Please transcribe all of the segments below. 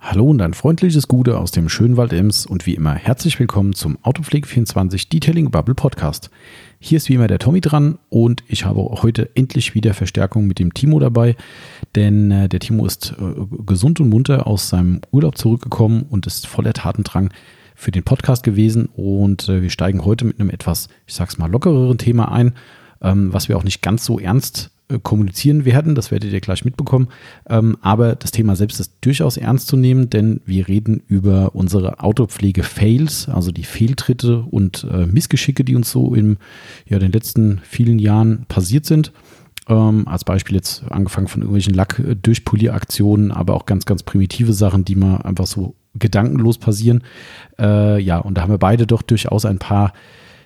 Hallo und ein freundliches Gute aus dem schönen Wald Ems und wie immer herzlich willkommen zum Autopflege24 Detailing Bubble Podcast. Hier ist wie immer der Tommy dran und ich habe heute endlich wieder Verstärkung mit dem Timo dabei, denn äh, der Timo ist äh, gesund und munter aus seinem Urlaub zurückgekommen und ist voller Tatendrang für den Podcast gewesen und äh, wir steigen heute mit einem etwas, ich sag's mal, lockereren Thema ein, ähm, was wir auch nicht ganz so ernst kommunizieren werden. Das werdet ihr gleich mitbekommen. Ähm, aber das Thema selbst ist durchaus ernst zu nehmen, denn wir reden über unsere Autopflege-Fails, also die Fehltritte und äh, Missgeschicke, die uns so in ja, den letzten vielen Jahren passiert sind. Ähm, als Beispiel jetzt angefangen von irgendwelchen Lack-Durchpolieraktionen, aber auch ganz, ganz primitive Sachen, die mal einfach so gedankenlos passieren. Äh, ja, und da haben wir beide doch durchaus ein paar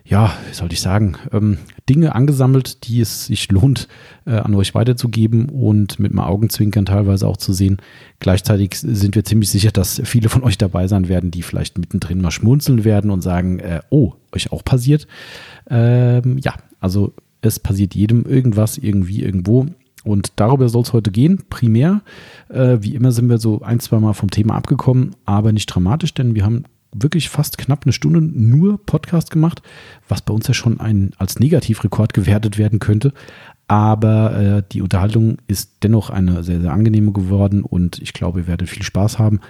ja, wie soll ich sagen, ähm, Dinge angesammelt, die es sich lohnt, äh, an euch weiterzugeben und mit einem Augenzwinkern teilweise auch zu sehen. Gleichzeitig sind wir ziemlich sicher, dass viele von euch dabei sein werden, die vielleicht mittendrin mal schmunzeln werden und sagen, äh, oh, euch auch passiert. Ähm, ja, also es passiert jedem irgendwas, irgendwie, irgendwo. Und darüber soll es heute gehen, primär. Äh, wie immer sind wir so ein, zwei Mal vom Thema abgekommen, aber nicht dramatisch, denn wir haben wirklich fast knapp eine Stunde nur Podcast gemacht, was bei uns ja schon ein, als Negativrekord gewertet werden könnte. Aber äh, die Unterhaltung ist dennoch eine sehr, sehr angenehme geworden und ich glaube, ihr werdet viel Spaß haben.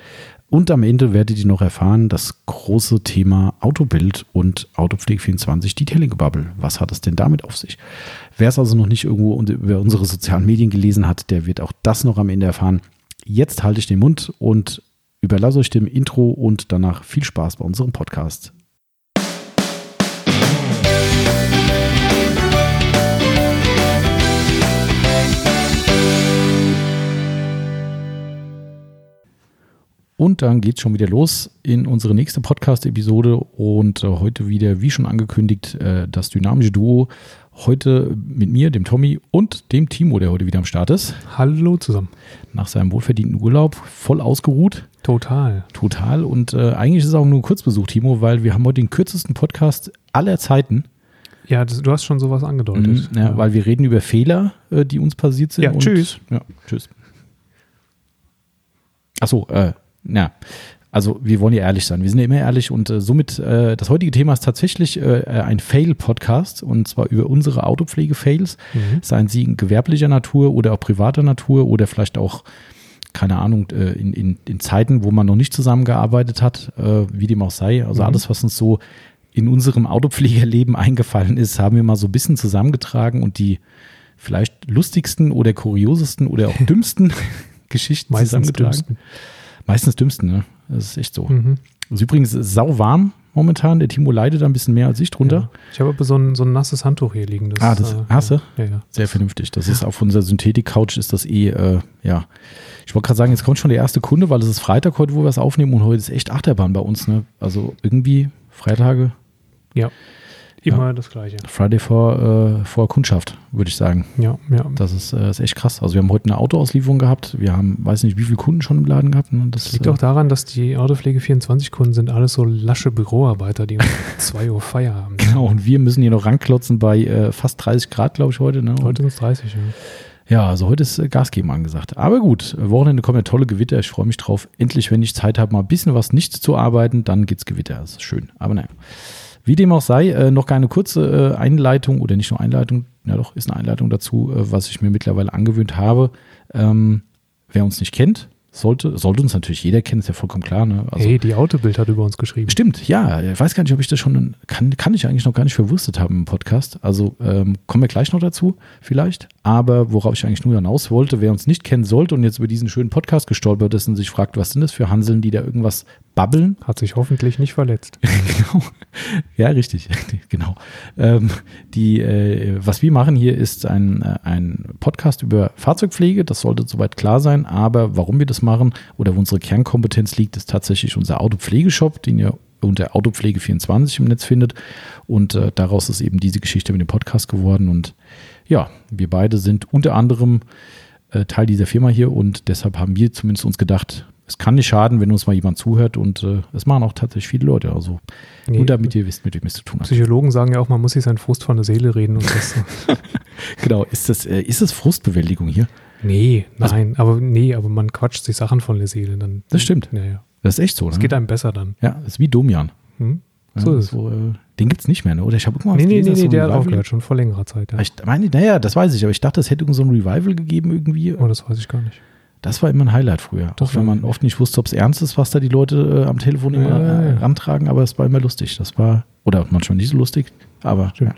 Und am Ende werdet ihr noch erfahren, das große Thema Autobild und Autopflege24 Detailing Bubble. Was hat es denn damit auf sich? Wer es also noch nicht irgendwo über unsere sozialen Medien gelesen hat, der wird auch das noch am Ende erfahren. Jetzt halte ich den Mund und überlasse euch dem Intro und danach viel Spaß bei unserem Podcast. Und dann geht es schon wieder los in unsere nächste Podcast-Episode und äh, heute wieder, wie schon angekündigt, äh, das dynamische Duo. Heute mit mir, dem Tommy und dem Timo, der heute wieder am Start ist. Hallo zusammen. Nach seinem wohlverdienten Urlaub, voll ausgeruht. Total. Total. Und äh, eigentlich ist es auch nur ein Kurzbesuch, Timo, weil wir haben heute den kürzesten Podcast aller Zeiten. Ja, das, du hast schon sowas angedeutet. Mhm, ja, ja, Weil wir reden über Fehler, äh, die uns passiert sind. Ja, tschüss. Ja, tschüss. Achso, äh, ja, also wir wollen ja ehrlich sein. Wir sind ja immer ehrlich und äh, somit, äh, das heutige Thema ist tatsächlich äh, ein Fail-Podcast und zwar über unsere Autopflege-Fails, mhm. seien sie in gewerblicher Natur oder auch privater Natur oder vielleicht auch, keine Ahnung, äh, in, in, in Zeiten, wo man noch nicht zusammengearbeitet hat, äh, wie dem auch sei. Also mhm. alles, was uns so in unserem Autopflegerleben eingefallen ist, haben wir mal so ein bisschen zusammengetragen und die vielleicht lustigsten oder kuriosesten oder auch dümmsten Geschichten Meistens zusammengetragen. Dümmsten. Meistens dümmsten, ne? Das ist echt so. Mhm. Ist übrigens sau warm momentan. Der Timo leidet ein bisschen mehr als ich drunter. Ja. Ich habe aber so ein, so ein nasses Handtuch hier liegen. Das, ah, das äh, hast du? Ja, ja. Sehr vernünftig. Das ist auf unserer Synthetik-Couch ist das eh, äh, ja. Ich wollte gerade sagen, jetzt kommt schon der erste Kunde, weil es ist Freitag heute, wo wir es aufnehmen und heute ist echt Achterbahn bei uns, ne? Also irgendwie Freitage. Ja. Immer ja. das Gleiche. Friday vor, äh, vor Kundschaft, würde ich sagen. Ja, ja. Das ist, äh, ist echt krass. Also wir haben heute eine Autoauslieferung gehabt. Wir haben, weiß nicht, wie viele Kunden schon im Laden gehabt. Ne? Das, das liegt äh, auch daran, dass die Autopflege 24 Kunden sind alles so lasche Büroarbeiter, die um 2 Uhr Feier haben. Genau, und wir müssen hier noch ranklotzen bei äh, fast 30 Grad, glaube ich, heute. Ne? Heute sind es 30, ja. Ja, also heute ist äh, Gas geben angesagt. Aber gut, Wochenende kommen ja tolle Gewitter. Ich freue mich drauf. Endlich, wenn ich Zeit habe, mal ein bisschen was nicht zu arbeiten, dann geht's Gewitter. Das ist schön. Aber naja. Wie dem auch sei, äh, noch keine kurze äh, Einleitung oder nicht nur Einleitung, ja doch, ist eine Einleitung dazu, äh, was ich mir mittlerweile angewöhnt habe. Ähm, wer uns nicht kennt, sollte, sollte uns natürlich jeder kennen, ist ja vollkommen klar. Ne? Also, hey, die Autobild hat über uns geschrieben. Stimmt, ja. Ich weiß gar nicht, ob ich das schon, kann, kann ich eigentlich noch gar nicht verwurstet haben im Podcast. Also ähm, kommen wir gleich noch dazu, vielleicht. Aber worauf ich eigentlich nur hinaus wollte, wer uns nicht kennen sollte und jetzt über diesen schönen Podcast gestolpert ist und sich fragt, was sind das für Hanseln, die da irgendwas babbeln. Hat sich hoffentlich nicht verletzt. genau. Ja, richtig. genau. Ähm, die, äh, was wir machen hier ist ein, äh, ein Podcast über Fahrzeugpflege. Das sollte soweit klar sein. Aber warum wir das machen oder wo unsere Kernkompetenz liegt, ist tatsächlich unser Autopflegeshop, den ihr unter Autopflege24 im Netz findet. Und äh, daraus ist eben diese Geschichte mit dem Podcast geworden. Und ja, wir beide sind unter anderem äh, Teil dieser Firma hier und deshalb haben wir zumindest uns gedacht, es kann nicht schaden, wenn uns mal jemand zuhört und äh, es machen auch tatsächlich viele Leute. Also nee, nur damit ihr wisst, mit wem es zu tun hat. Psychologen sagen ja auch, man muss sich seinen Frust von der Seele reden und das. genau, ist das, äh, ist das Frustbewältigung hier? Nee, nein, aber nee, aber man quatscht sich Sachen von der Seele. Dann, Das stimmt. Ja, ja. Das ist echt so. Es Ne? geht einem besser dann. ja, das ist wie Domian. Hm? Ja, So ist es. so, äh, den gibt es nicht mehr, ne? oder? Ich habe irgendwann Nee, nee, gelesen, nee, nee, der hat aufgehört, schon vor längerer Zeit. Ja. Aber Ich meine, naja, das weiß ich, aber ich dachte, es hätte irgend so ein Revival gegeben irgendwie. Oh, das weiß ich gar nicht. Das war immer ein Highlight früher. Das auch wenn man oft nicht wusste, ob es ernst ist, was da die Leute äh, am Telefon immer Ja, äh, rantragen, aber es war immer lustig. Das war, oder manchmal nicht so lustig, aber ja.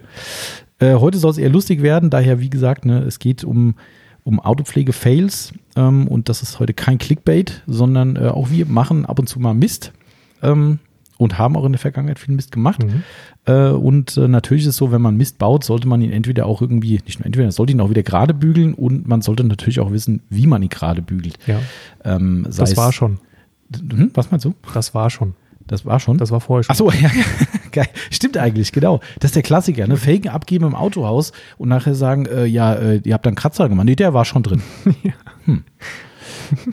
äh, heute soll es eher lustig werden, daher, wie gesagt, ne, es geht um, um Autopflege-Fails ähm, und das ist heute kein Clickbait, sondern äh, auch wir machen ab und zu mal Mist ähm, und haben auch in der Vergangenheit viel Mist gemacht. Mhm. Äh, und äh, natürlich ist es so, wenn man Mist baut, sollte man ihn entweder auch irgendwie, nicht nur entweder, sollte ihn auch wieder gerade bügeln und man sollte natürlich auch wissen, wie man ihn gerade bügelt. Ja, Ähm, sei das war schon. Hm, was meinst du? Das war schon. Das war schon. Das war vorher schon. Ach so, ja, geil. Stimmt eigentlich, genau. Das ist der Klassiker, ne? Felgen abgeben im Autohaus und nachher sagen, äh, ja, äh, ihr habt da einen Kratzer gemacht. Nee, der war schon drin. hm.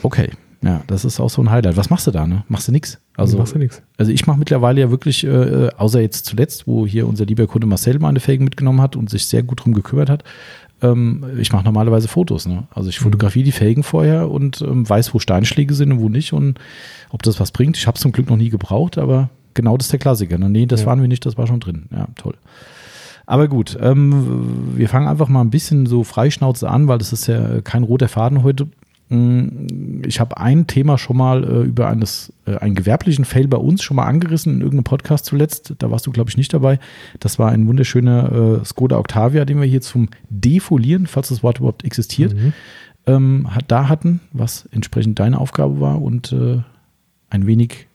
Okay. Ja, das ist auch so ein Highlight. Was machst du da, ne? Machst du nix? Also, machst du nichts. also ich mache mittlerweile ja wirklich, äh, außer jetzt zuletzt, wo hier unser lieber Kunde Marcel meine Felgen mitgenommen hat und sich sehr gut drum gekümmert hat, ähm, ich mache normalerweise Fotos. Ne? Also ich fotografiere die Felgen vorher und ähm, weiß, wo Steinschläge sind und wo nicht und ob das was bringt. Ich habe es zum Glück noch nie gebraucht, aber genau das ist der Klassiker. Ne? Nee, das Ja. waren wir nicht, das war schon drin. Ja, toll. Aber gut, ähm, wir fangen einfach mal ein bisschen so freischnauze an, weil das ist ja kein roter Faden heute. Mm, Ich habe ein Thema schon mal äh, über eines, äh, einen gewerblichen Fail bei uns schon mal angerissen in irgendeinem Podcast zuletzt. Da warst du, glaube ich, nicht dabei. Das war ein wunderschöner äh, Skoda Octavia, den wir hier zum Defolieren, falls das Wort überhaupt existiert, Mhm. ähm, da hatten, was entsprechend deine Aufgabe war und äh, ein wenig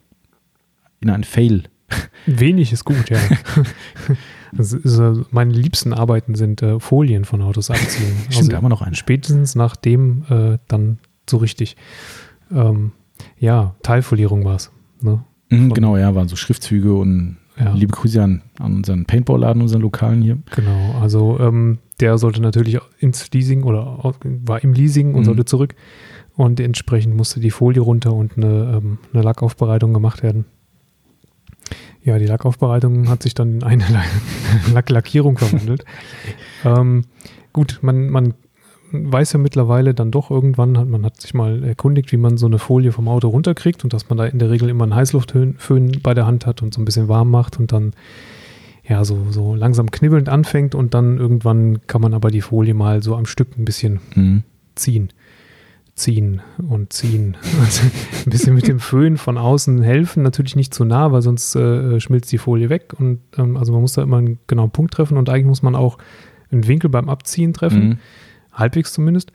in ein Fail. Wenig ist gut, ja. ist, meine liebsten Arbeiten sind äh, Folien von Autos abziehen. Also da haben wir noch einen. Spätestens nach dem äh, dann so richtig. Ähm, ja, Teilfolierung war es. Ne? Mhm, genau, ja, waren so Schriftzüge und Ja. liebe Grüße an, an unseren Paintball-Laden, unseren Lokalen hier. Genau, also ähm, der sollte natürlich ins Leasing oder war im Leasing und Mhm. sollte zurück. Und entsprechend musste die Folie runter und eine, ähm, eine Lackaufbereitung gemacht werden. Ja, die Lackaufbereitung hat sich dann in eine Lack Lackierung verwandelt. ähm, gut, man, man weiß ja mittlerweile dann doch irgendwann, hat, man hat sich mal erkundigt, wie man so eine Folie vom Auto runterkriegt und dass man da in der Regel immer einen Heißluftföhn bei der Hand hat und so ein bisschen warm macht und dann ja so, so langsam knibbelnd anfängt und dann irgendwann kann man aber die Folie mal so am Stück ein bisschen Mhm. ziehen. Ziehen und ziehen. Also ein bisschen mit dem Föhn von außen helfen, natürlich nicht zu nah, weil sonst äh, schmilzt die Folie weg. Und ähm, also man muss da immer einen genauen Punkt treffen und eigentlich muss man auch einen Winkel beim Abziehen treffen, Mhm. Halbwegs zumindest.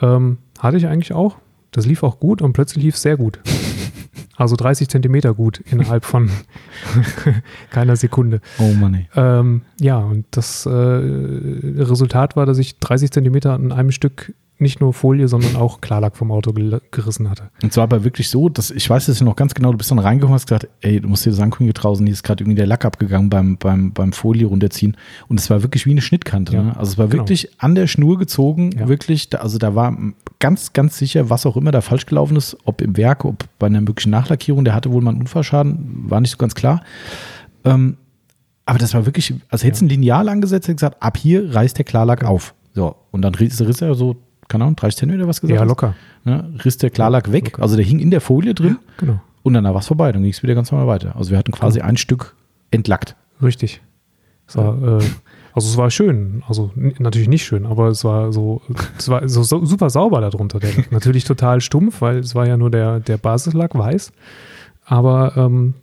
Ähm, hatte ich eigentlich auch. Das lief auch gut und plötzlich lief es sehr gut. Also 30 Zentimeter gut innerhalb von keiner Sekunde. Oh Mann. Ähm, ja, und das äh, Resultat war, dass ich 30 Zentimeter an einem Stück nicht nur Folie, sondern auch Klarlack vom Auto gerissen hatte. Und zwar aber wirklich so, dass ich weiß es ja noch ganz genau, du bist dann reingekommen und hast gesagt, ey, du musst dir das angucken, hier draußen, hier ist gerade irgendwie der Lack abgegangen beim, beim, beim Folie runterziehen. Und es war wirklich wie eine Schnittkante. Ja, ne? Also es war genau. wirklich an der Schnur gezogen, Ja. wirklich, also da war ganz, ganz sicher, was auch immer da falsch gelaufen ist, ob im Werk, ob bei einer möglichen Nachlackierung, der hatte wohl mal einen Unfallschaden, war nicht so ganz klar. Ähm, aber das war wirklich, als hättest du ein Lineal angesetzt und gesagt, ab hier reißt der Klarlack auf. So, und dann riss, riss er so, keine Ahnung, 30 Zentimeter was gesagt? Ja, hast? locker. ne, riss der Klarlack weg. Locker. Also der hing in der Folie drin Genau. und danach war es vorbei. Dann ging es wieder ganz normal weiter. Also wir hatten quasi ein Stück entlackt. Richtig. Es war, äh, also es war schön. Also natürlich nicht schön, aber es war so, es war so, so super sauber darunter. Der natürlich total stumpf, weil es war ja nur der, der Basislack weiß. Aber ähm,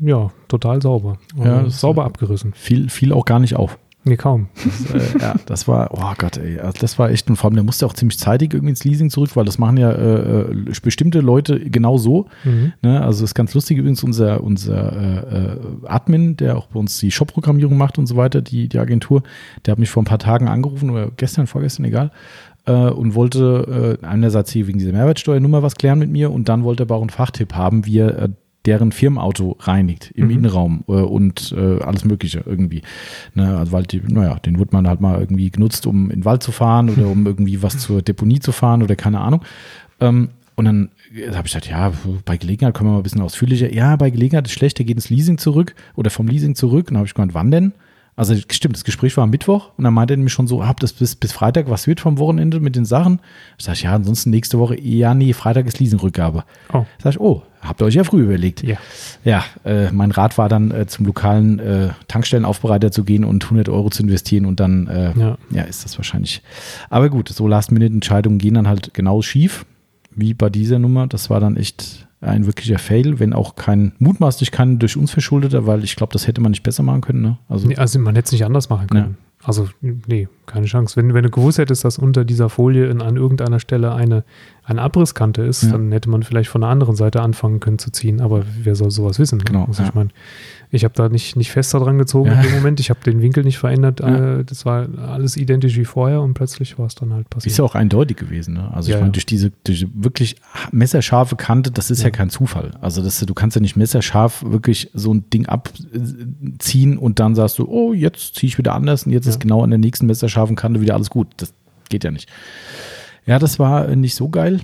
ja, total sauber. Ja, sauber abgerissen. Fiel, fiel auch gar nicht auf. Nee, kaum. Das, äh, ja, das war, oh Gott, ey, also das war echt, und vor allem, der musste auch ziemlich zeitig irgendwie ins Leasing zurück, weil das machen ja äh, äh, bestimmte Leute genau so. Mhm. Ne? Also ist ganz lustig übrigens unser, unser äh, äh, Admin, der auch bei uns die Shop-Programmierung macht und so weiter, die, die Agentur, der hat mich vor ein paar Tagen angerufen oder gestern, vorgestern, egal, äh, und wollte äh, einerseits hier wegen dieser Mehrwertsteuernummer was klären mit mir und dann wollte er aber auch einen Fachtipp haben, wie er äh, deren Firmenauto reinigt im Mhm. Innenraum äh, und äh, alles Mögliche irgendwie. Ne, also weil die, naja, den wird man halt mal irgendwie genutzt, um in den Wald zu fahren oder um irgendwie was zur Deponie zu fahren oder keine Ahnung. Ähm, und dann habe ich gesagt, ja, bei Gelegenheit können wir mal ein bisschen ausführlicher. Ja, bei Gelegenheit ist schlecht, der geht ins Leasing zurück oder vom Leasing zurück. Und dann habe ich gemeint, wann denn? Also stimmt, das Gespräch war am Mittwoch und dann meinte er nämlich schon so, hab das bis, bis Freitag, was wird vom Wochenende mit den Sachen? Ich sage, ja, ansonsten nächste Woche, ja, nee, Freitag ist Leasingrückgabe. Oh. Sag ich, oh, habt ihr euch ja früh überlegt. Ja. Ja, äh, mein Rat war dann äh, zum lokalen äh, Tankstellenaufbereiter zu gehen und 100 Euro zu investieren und dann, äh, ja. Ja. ist das wahrscheinlich. Aber gut, so Last-Minute-Entscheidungen gehen dann halt genau schief, wie bei dieser Nummer. Das war dann echt ein wirklicher Fail, wenn auch kein, mutmaßlich kein durch uns verschuldeter, weil ich glaube, das hätte man nicht besser machen können. Ne? Also, Nee, also man hätte es nicht anders machen können. Also, nee, keine Chance. Wenn, wenn du gewusst hättest, dass unter dieser Folie in, an irgendeiner Stelle eine, eine Abrisskante ist, Ja. dann hätte man vielleicht von der anderen Seite anfangen können zu ziehen. Aber wer soll sowas wissen? ne? Genau, Also ja. ich meine, ich habe da nicht, nicht fester dran gezogen Ja. in dem Moment. Ich habe den Winkel nicht verändert. Ja. Äh, das war alles identisch wie vorher und plötzlich war es dann halt passiert. Ist ja auch eindeutig gewesen. Ne? Also Ja, ich meine, durch diese durch wirklich messerscharfe Kante, das ist ja, kein Zufall. Also das, du kannst ja nicht messerscharf wirklich so ein Ding abziehen und dann sagst du, oh, jetzt ziehe ich wieder anders und jetzt ist genau an der nächsten messerscharfen Kante wieder alles gut. Das geht ja nicht. Ja, das war nicht so geil.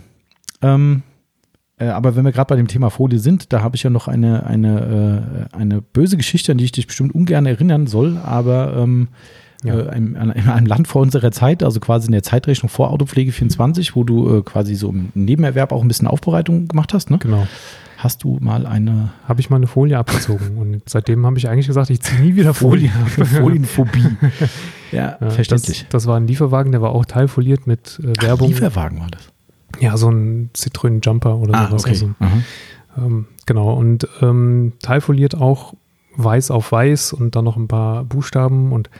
Ähm, äh, aber wenn wir gerade bei dem Thema Folie sind, da habe ich ja noch eine, eine, äh, eine böse Geschichte, an die ich dich bestimmt ungern erinnern soll, aber ähm, Ja. äh, in, in einem Land vor unserer Zeit, also quasi in der Zeitrechnung vor Autopflege 24, wo du äh, quasi so im Nebenerwerb auch ein bisschen Aufbereitung gemacht hast, ne? Genau. Hast du mal eine Habe ich mal eine Folie abgezogen und seitdem habe ich eigentlich gesagt, ich ziehe nie wieder Folie ab. Folienphobie? ja, Ja, verständlich. Das, das war ein Lieferwagen, der war auch teilfoliert mit äh, Werbung. Lieferwagen war das. Ja, so ein Jumper oder Ah, sowas. okay. Also, Aha. ähm, genau, und ähm, teilfoliert auch weiß auf weiß und dann noch ein paar Buchstaben und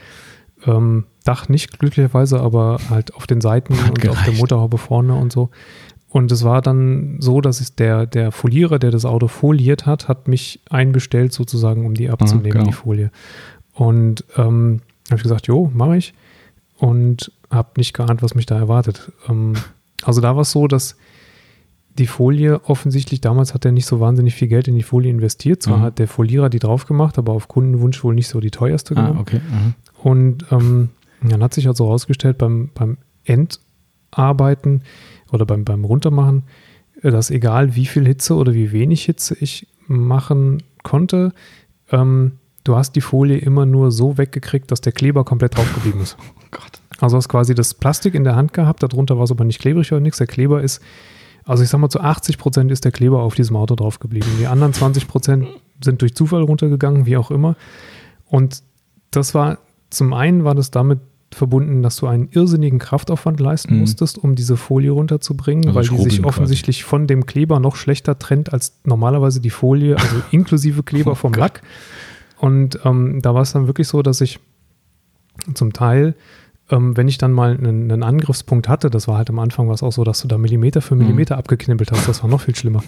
ähm, Dach nicht glücklicherweise, aber halt auf den Seiten Hat und auf der gereicht. Motorhaube vorne und so. Und es war dann so, dass es der, der Folierer, der das Auto foliert hat, hat mich einbestellt sozusagen, um die abzunehmen, genau. die Folie. Und ähm, habe ich gesagt, jo, mache ich. Und habe nicht geahnt, was mich da erwartet. Ähm, also da war es so, dass die Folie offensichtlich, damals hat er nicht so wahnsinnig viel Geld in die Folie investiert. Zwar Mhm. hat der Folierer die drauf gemacht, aber auf Kundenwunsch wohl nicht so die teuerste Ah, genommen. okay. Aha. Und ähm, dann hat sich also herausgestellt beim, beim Endarbeiten oder beim, beim Runtermachen, äh, dass egal wie viel Hitze oder wie wenig Hitze ich machen konnte, ähm, du hast die Folie immer nur so weggekriegt, dass der Kleber komplett drauf geblieben ist. Oh Gott. Also hast quasi das Plastik in der Hand gehabt, darunter war es aber nicht klebrig oder nichts. Der Kleber ist, also ich sag mal zu 80 Prozent ist der Kleber auf diesem Auto drauf geblieben. Die anderen 20 Prozent sind durch Zufall runtergegangen, wie auch immer. Und das war, zum einen war das damit verbunden, dass du einen irrsinnigen Kraftaufwand leisten Mhm. musstest, um diese Folie runterzubringen, Also weil die sich quasi. offensichtlich von dem Kleber noch schlechter trennt als normalerweise die Folie, also inklusive Kleber Oh vom Gott. Lack. Und ähm, da war es dann wirklich so, dass ich zum Teil, ähm, wenn ich dann mal einen, einen Angriffspunkt hatte, das war halt am Anfang war es auch so, dass du da Millimeter für Millimeter abgeknibbelt hast, das war noch viel schlimmer.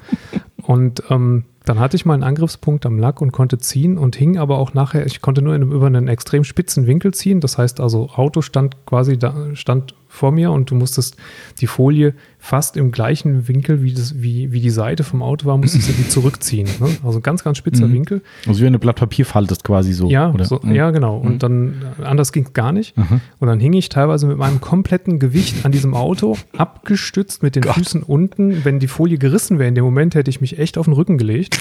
Und ähm, dann hatte ich mal einen Angriffspunkt am Lack und konnte ziehen und hing aber auch nachher, ich konnte nur in einem, über einen extrem spitzen Winkel ziehen. Das heißt also, Auto stand quasi da, stand vor mir und du musstest die Folie fast im gleichen Winkel, wie, das, wie, wie die Seite vom Auto war, musstest du die zurückziehen. Ne? Also ganz, ganz spitzer Mhm. Winkel. Also wie wenn du Blatt Papier faltest quasi so. Ja, so, Mhm. ja, genau. Und dann, äh, anders ging es gar nicht. Aha. Und dann hing ich teilweise mit meinem kompletten Gewicht an diesem Auto, abgestützt mit den Gott. Füßen unten. Wenn die Folie gerissen wäre, in dem Moment hätte ich mich echt auf den Rücken gelegt,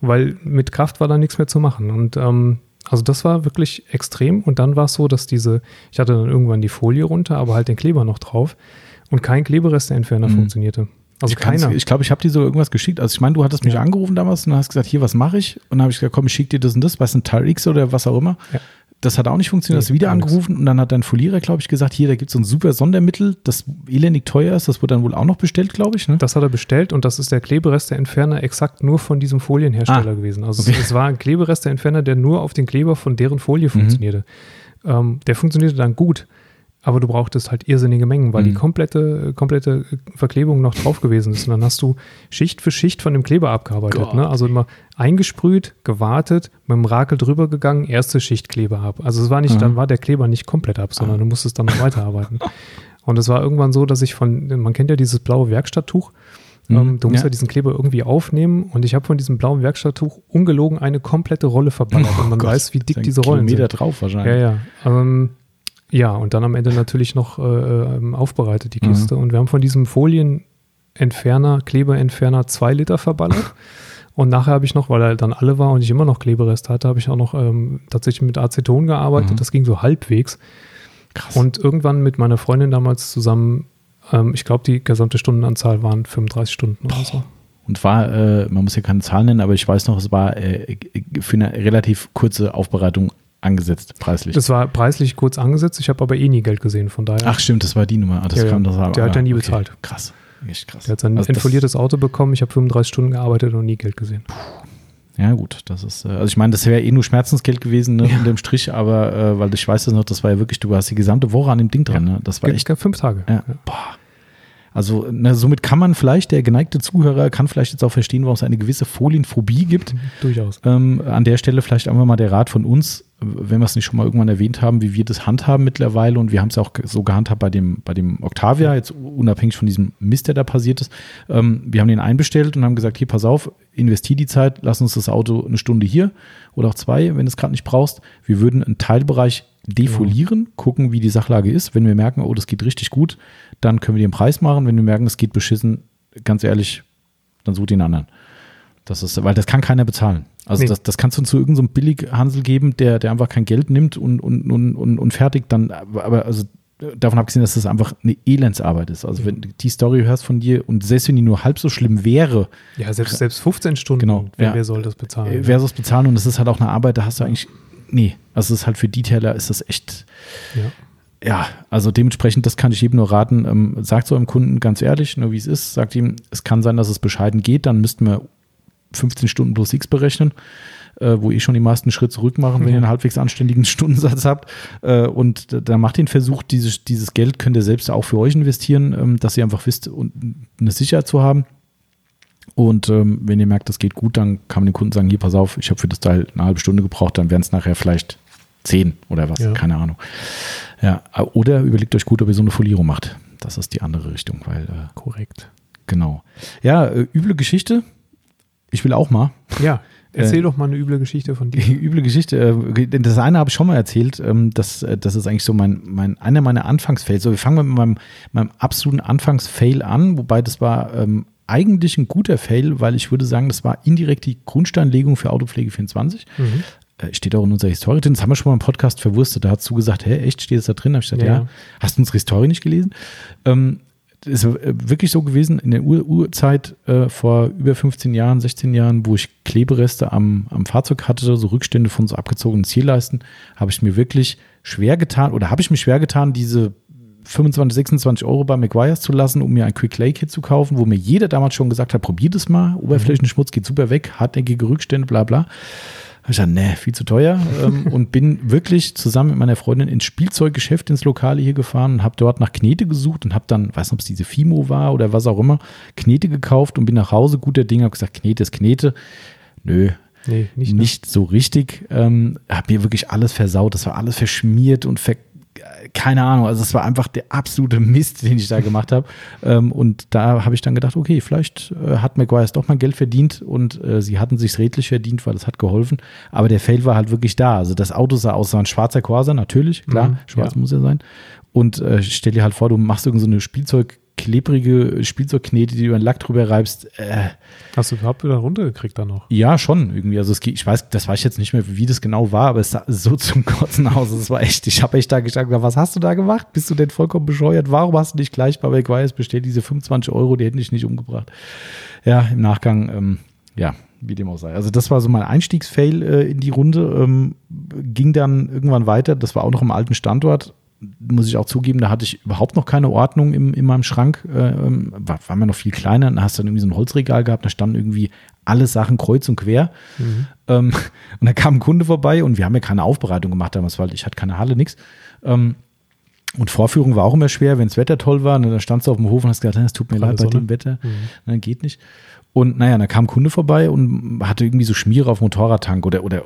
weil mit Kraft war da nichts mehr zu machen. Und ähm, also das war wirklich extrem. Und dann war es so, dass diese, ich hatte dann irgendwann die Folie runter, aber halt den Kleber noch drauf. Und kein Kleberesteentferner Mhm. funktionierte. Also ich keiner. Ich glaube, ich habe dir sogar irgendwas geschickt. Also ich meine, du hattest mich Ja. angerufen damals und hast gesagt, hier, was mache ich? Und dann habe ich gesagt, komm, ich schicke dir das und das, was ein Tire X oder was auch immer. Ja. Das hat auch nicht funktioniert, Nee, hast wieder angerufen und dann hat dein Folierer, glaube ich, gesagt, hier, da gibt es so ein super Sondermittel, das elendig teuer ist. Das wurde dann wohl auch noch bestellt, glaube ich. Ne? Das hat er bestellt und das ist der Kleberesteentferner exakt nur von diesem Folienhersteller Ah, gewesen. Also okay. es, war ein Kleberesteentferner, der nur auf den Kleber von deren Mhm. Folie funktionierte. Ähm, der funktionierte dann gut, aber du brauchtest halt irrsinnige Mengen, weil Mhm. die komplette, komplette Verklebung noch drauf gewesen ist. Und dann hast du Schicht für Schicht von dem Kleber abgearbeitet. Ne? Also immer eingesprüht, gewartet, mit dem Rakel drüber gegangen, erste Schicht Kleber ab. Also es war nicht, Aha. dann war der Kleber nicht komplett ab, sondern du musstest dann noch weiterarbeiten. Und es war irgendwann so, dass ich von, man kennt ja dieses blaue Werkstatttuch, Mhm, ähm, du musst ja. ja. diesen Kleber irgendwie aufnehmen und ich habe von diesem blauen Werkstatttuch ungelogen eine komplette Rolle verballert und man Oh Gott, weiß, wie dick diese Rollen Kilometer sind. drauf Ja, wahrscheinlich. ja. Ähm, ja, und dann am Ende natürlich noch äh, ähm, aufbereitet die Mhm. Kiste und wir haben von diesem Folienentferner, Kleberentferner zwei Liter verballert Und nachher habe ich noch, weil er dann alle war und ich immer noch Klebereste hatte, habe ich auch noch ähm, tatsächlich mit Aceton gearbeitet. Mhm. Das ging so halbwegs. Krass. Und irgendwann mit meiner Freundin damals zusammen, ähm, ich glaube, die gesamte Stundenanzahl waren 35 Stunden oder so. Und war, äh, man muss ja keine Zahlen nennen, aber ich weiß noch, es war äh, für eine relativ kurze Aufbereitung angesetzt, preislich. Das war preislich kurz angesetzt, ich habe aber eh nie Geld gesehen, von daher. Ach stimmt, das war die Nummer. Ah, das Ja, ja. kam das Der hat ja nie bezahlt. Krass. Echt krass. der hat sein Also entfoliertes Auto bekommen, ich habe 35 Stunden gearbeitet und nie Geld gesehen. Ja, gut, das ist, äh, also ich meine, das wäre eh nur Schmerzensgeld gewesen, ne, Ja. unter dem Strich, aber äh, weil ich weiß das noch, das war ja wirklich, du hast die gesamte Woche an dem Ding dran, ne? Das war echt, Fünf Tage. ja, boah. Also, ne, somit kann man vielleicht, der geneigte Zuhörer kann vielleicht jetzt auch verstehen, warum es eine gewisse Folienphobie gibt. Durchaus. Ähm, an der Stelle vielleicht einfach mal der Rat von uns, wenn wir es nicht schon mal irgendwann erwähnt haben, wie wir das handhaben mittlerweile und wir haben es ja auch so gehandhabt bei dem, bei dem Octavia, jetzt unabhängig von diesem Mist, der da passiert ist. Ähm, wir haben den einbestellt und haben gesagt, hier, pass auf, investier die Zeit, lass uns das Auto eine Stunde hier oder auch zwei, wenn du es gerade nicht brauchst. Wir würden einen Teilbereich defolieren, gucken, wie die Sachlage ist. Wenn wir merken, oh, das geht richtig gut, dann können wir den Preis machen. Wenn wir merken, es geht beschissen, ganz ehrlich, dann sucht den anderen. Das ist, weil das kann keiner bezahlen. Also Nee. das, das kannst du zu irgendeinem so Billighansel geben, der, der einfach kein Geld nimmt und, und, und, und, und fertig dann, aber also davon abgesehen, dass das einfach eine Elendsarbeit ist. Also wenn du die Story hörst von dir und selbst wenn die nur halb so schlimm wäre, Ja, selbst, selbst 15 Stunden, Genau, wer, ja. wer soll das bezahlen? äh, wäre es bezahlen und das ist halt auch eine Arbeit, da hast du eigentlich, nee, also es ist halt für Detailer ist das echt, ja. ja, also dementsprechend, das kann ich jedem nur raten. Ähm, sagt so einem Kunden ganz ehrlich, nur wie es ist, sagt ihm, es kann sein, dass es bescheiden geht, dann müssten wir 15 Stunden plus X berechnen, äh, wo ihr schon die meisten Schritt zurück machen, wenn ihr einen halbwegs anständigen Stundensatz habt. Äh, und da- dann macht den Versuch, dieses, dieses Geld könnt ihr selbst auch für euch investieren, ähm, dass ihr einfach wisst, und eine Sicherheit zu haben. Und ähm, wenn ihr merkt, das geht gut, dann kann man den Kunden sagen, hier, pass auf, ich habe für das Teil eine halbe Stunde gebraucht, dann wären es nachher vielleicht zehn oder was, Ja. keine Ahnung. Ja, oder überlegt euch gut, ob ihr so eine Folierung macht. Das ist die andere Richtung, weil, äh, Korrekt. genau. Ja, äh, üble Geschichte. Ich will auch mal. Ja, erzähl Äh, doch mal eine üble Geschichte von dir. Üble Geschichte. äh, denn Das eine habe ich schon mal erzählt. ähm, Das, äh, das ist eigentlich so mein, mein, einer meiner Anfangsfails. So, wir fangen mit meinem, meinem absoluten Anfangsfail an, wobei das war ähm, eigentlich ein guter Fail, weil ich würde sagen, das war indirekt die Grundsteinlegung für Autopflege 24. Mhm. Äh, Steht auch in unserer Historie drin. Das haben wir schon mal im Podcast verwurstet. Da hast du gesagt, hä, echt, steht das da drin? Da habe ich gesagt, Ja, ja. Hast du unsere Historie nicht gelesen? Ähm, ist wirklich so gewesen in der Ur Urzeit äh, vor über 15 Jahren, 16 Jahren, wo ich Klebereste am, am Fahrzeug hatte, so Rückstände von so abgezogenen Zierleisten, habe ich mir wirklich schwer getan oder habe ich mir schwer getan, diese 25, 26 Euro bei McGuire's zu lassen, um mir ein Quick Lay Kit zu kaufen, wo mir jeder damals schon gesagt hat, probier das mal, Oberflächenschmutz geht super weg, hartnäckige Rückstände, bla bla. Hab ich gesagt, nee, viel zu teuer ähm, und bin wirklich zusammen mit meiner Freundin ins Spielzeuggeschäft, ins Lokale hier gefahren und habe dort nach Knete gesucht und habe dann, weiß nicht, ob es diese Fimo war oder was auch immer, Knete gekauft und bin nach Hause, guter Ding, habe gesagt, Knete ist Knete. Nö, Nee, nicht, nicht, ne? so richtig. Ähm, habe mir wirklich alles versaut. Das war alles verschmiert und ver keine Ahnung. Also es war einfach der absolute Mist, den ich da gemacht habe. Ähm, und da habe ich dann gedacht, okay, vielleicht äh, hat McGuire's doch mal Geld verdient und äh, sie hatten sich redlich verdient, weil es hat geholfen. Aber der Fail war halt wirklich da. Also das Auto sah aus, so ein schwarzer Corsa, natürlich, klar, Mhm, schwarz ja. muss er sein. Und äh, stell dir halt vor, du machst irgend so eine Spielzeug klebrige Spielzeugknete, die du über den Lack drüber reibst. Äh, Hast du überhaupt wieder runtergekriegt dann noch? ja, schon irgendwie. Also es geht, ich weiß, das weiß ich jetzt nicht mehr, wie das genau war, aber es sah so zum Kotzen aus. Es war echt, ich habe echt da gesagt, was hast du da gemacht? Bist du denn vollkommen bescheuert? Warum hast du nicht gleich bei McGuire's bestellt? Diese 25 Euro, die hätten dich nicht umgebracht. Ja, im Nachgang, ähm, ja, wie dem auch sei. Also das war so mein Einstiegsfail äh, in die Runde. Ähm, ging dann irgendwann weiter. Das war auch noch im alten Standort. Muss ich auch zugeben, da hatte ich überhaupt noch keine Ordnung im, in meinem Schrank. Äh, ähm, war, war mir noch viel kleiner. Da hast du dann irgendwie so ein Holzregal gehabt, da standen irgendwie alle Sachen kreuz und quer. Ähm, und da kam ein Kunde vorbei und wir haben ja keine Aufbereitung gemacht damals, weil ich hatte keine Halle, nix. Ähm, und Vorführung war auch immer schwer, wenn das Wetter toll war. Und dann standst du auf dem Hof und hast gesagt, es tut mir leid bei Sonne. dem Wetter. Nein, geht nicht. Und naja, dann kam ein Kunde vorbei und hatte irgendwie so Schmiere auf Motorradtank oder, oder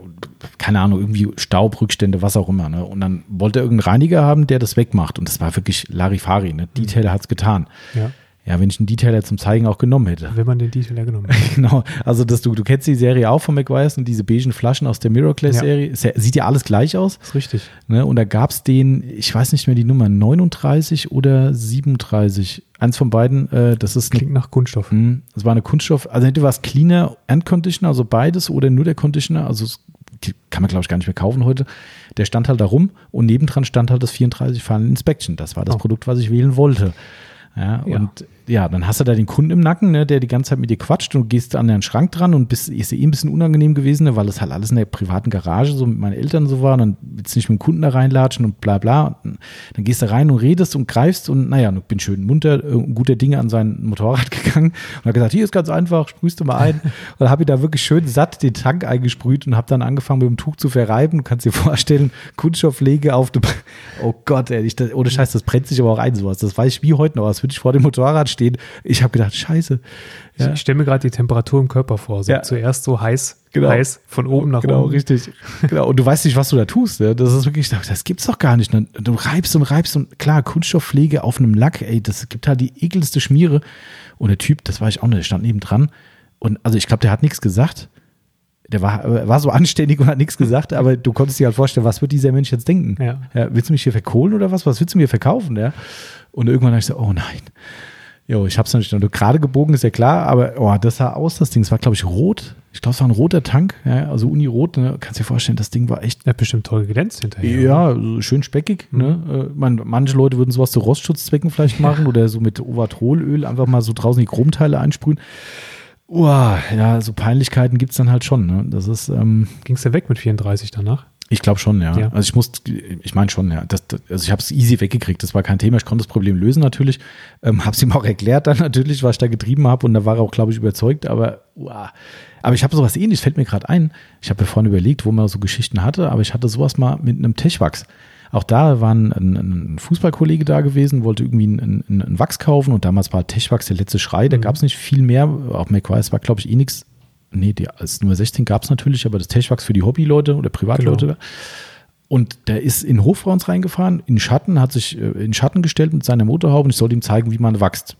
keine Ahnung, irgendwie Staubrückstände, was auch immer. Ne? Und dann wollte er irgendeinen Reiniger haben, der das wegmacht. Und das war wirklich Larifari. Ne? Detailer hat's getan. Ja. Ja, wenn ich einen Detailer zum Zeigen auch genommen hätte. Wenn man den Detailer genommen hätte. genau. Also das, du, du kennst die Serie auch von McGuire's und diese beigen Flaschen aus der Mirrorclass-Serie. Ja. Sieht ja alles gleich aus. Das ist richtig. Ne? Und da gab es den, ich weiß nicht mehr die Nummer, 39 oder 37. Eins von beiden, äh, das ist. Klingt nach Kunststoff. Mh, hm, das war eine Kunststoff. Also entweder war es Cleaner and Conditioner, also beides, oder nur der Conditioner. Also kann man, glaube ich, gar nicht mehr kaufen heute. Der stand halt da rum und nebendran stand halt das 34 Final Inspection. Das war das oh. Produkt, was ich wählen wollte. Ja, ja, und ja, dann hast du da den Kunden im Nacken, ne, der die ganze Zeit mit dir quatscht und du gehst an den Schrank dran und bist, ist eh ein bisschen unangenehm gewesen, ne, weil das halt alles in der privaten Garage so mit meinen Eltern so war und dann willst du nicht mit dem Kunden da reinlatschen und bla bla. Dann gehst du rein und redest und greifst und naja, ich bin schön munter, äh, guter Dinge an sein Motorrad gegangen und habe gesagt, hier ist ganz einfach, sprühst du mal ein. und dann habe ich da wirklich schön satt den Tank eingesprüht und habe dann angefangen mit dem Tuch zu verreiben. Du kannst dir vorstellen, Kunststoffpflege auf dem, oh Gott, ey, ich, das, ohne Scheiß, das brennt sich aber auch ein sowas. Das weiß ich wie heute noch, als würde ich vor dem Motorrad stehen. Ich habe gedacht, scheiße. Ja. Ich stelle mir gerade die Temperatur im Körper vor. So ja. Zuerst so heiß, genau. heiß, von oben nach genau, unten. Genau, richtig. genau. Und du weißt nicht, was du da tust. Ne? Das ist wirklich, das gibt's doch gar nicht. Du reibst und reibst und klar, Kunststoffpflege auf einem Lack, ey, das gibt halt die ekelste Schmiere. Und der Typ, das war ich auch nicht, der stand nebendran. Und also ich glaube, der hat nichts gesagt. Der war, war so anständig und hat nichts gesagt, aber du konntest dir halt vorstellen, was wird dieser Mensch jetzt denken? Ja. ja willst du mich hier verkohlen oder was? Was willst du mir verkaufen? Ja? Und irgendwann habe ich so, oh nein. Jo, ich habe es natürlich noch gerade gebogen, ist ja klar, aber oh, das sah aus, das Ding. Es war, glaube ich, rot. Ich glaube, es war ein roter Tank, ja, also Uni-Rot. Ne? Kannst dir vorstellen, das Ding war echt. Er hat bestimmt toll geglänzt hinterher. Ja, also schön speckig. Mhm. Ne? Man, manche Leute würden sowas zu Rostschutzzwecken vielleicht machen oder so mit Ovatrolöl einfach mal so draußen die Chromteile einsprühen. Oh, ja, so Peinlichkeiten gibt es dann halt schon. Ne? Das ist. Ähm, Ging es ja weg mit 34 danach? Ich glaube schon, ja. ja. Also ich muss, ich meine schon, ja. Das, das, also ich habe es easy weggekriegt. Das war kein Thema. Ich konnte das Problem lösen natürlich. Ähm, habe es ihm auch erklärt dann natürlich, was ich da getrieben habe. Und da war er auch, glaube ich, überzeugt. Aber, uah. aber ich habe sowas ähnliches, fällt mir gerade ein. Ich habe ja vorhin überlegt, wo man so Geschichten hatte. Aber ich hatte sowas mal mit einem Techwachs. Auch da war ein, ein, Fußballkollege da gewesen, wollte irgendwie einen, einen, Wachs kaufen. Und damals war Techwachs der letzte Schrei. Da mhm. gab es nicht viel mehr. Auch McQuarrie war, glaube ich, eh nichts nee, die, als Nummer 16 gab es natürlich, aber das Techwachs für die Hobbyleute oder Privatleute. Genau. Und der ist in Hof bei uns reingefahren, in Schatten, hat sich äh, in Schatten gestellt mit seiner Motorhaube und ich sollte ihm zeigen, wie man wächst.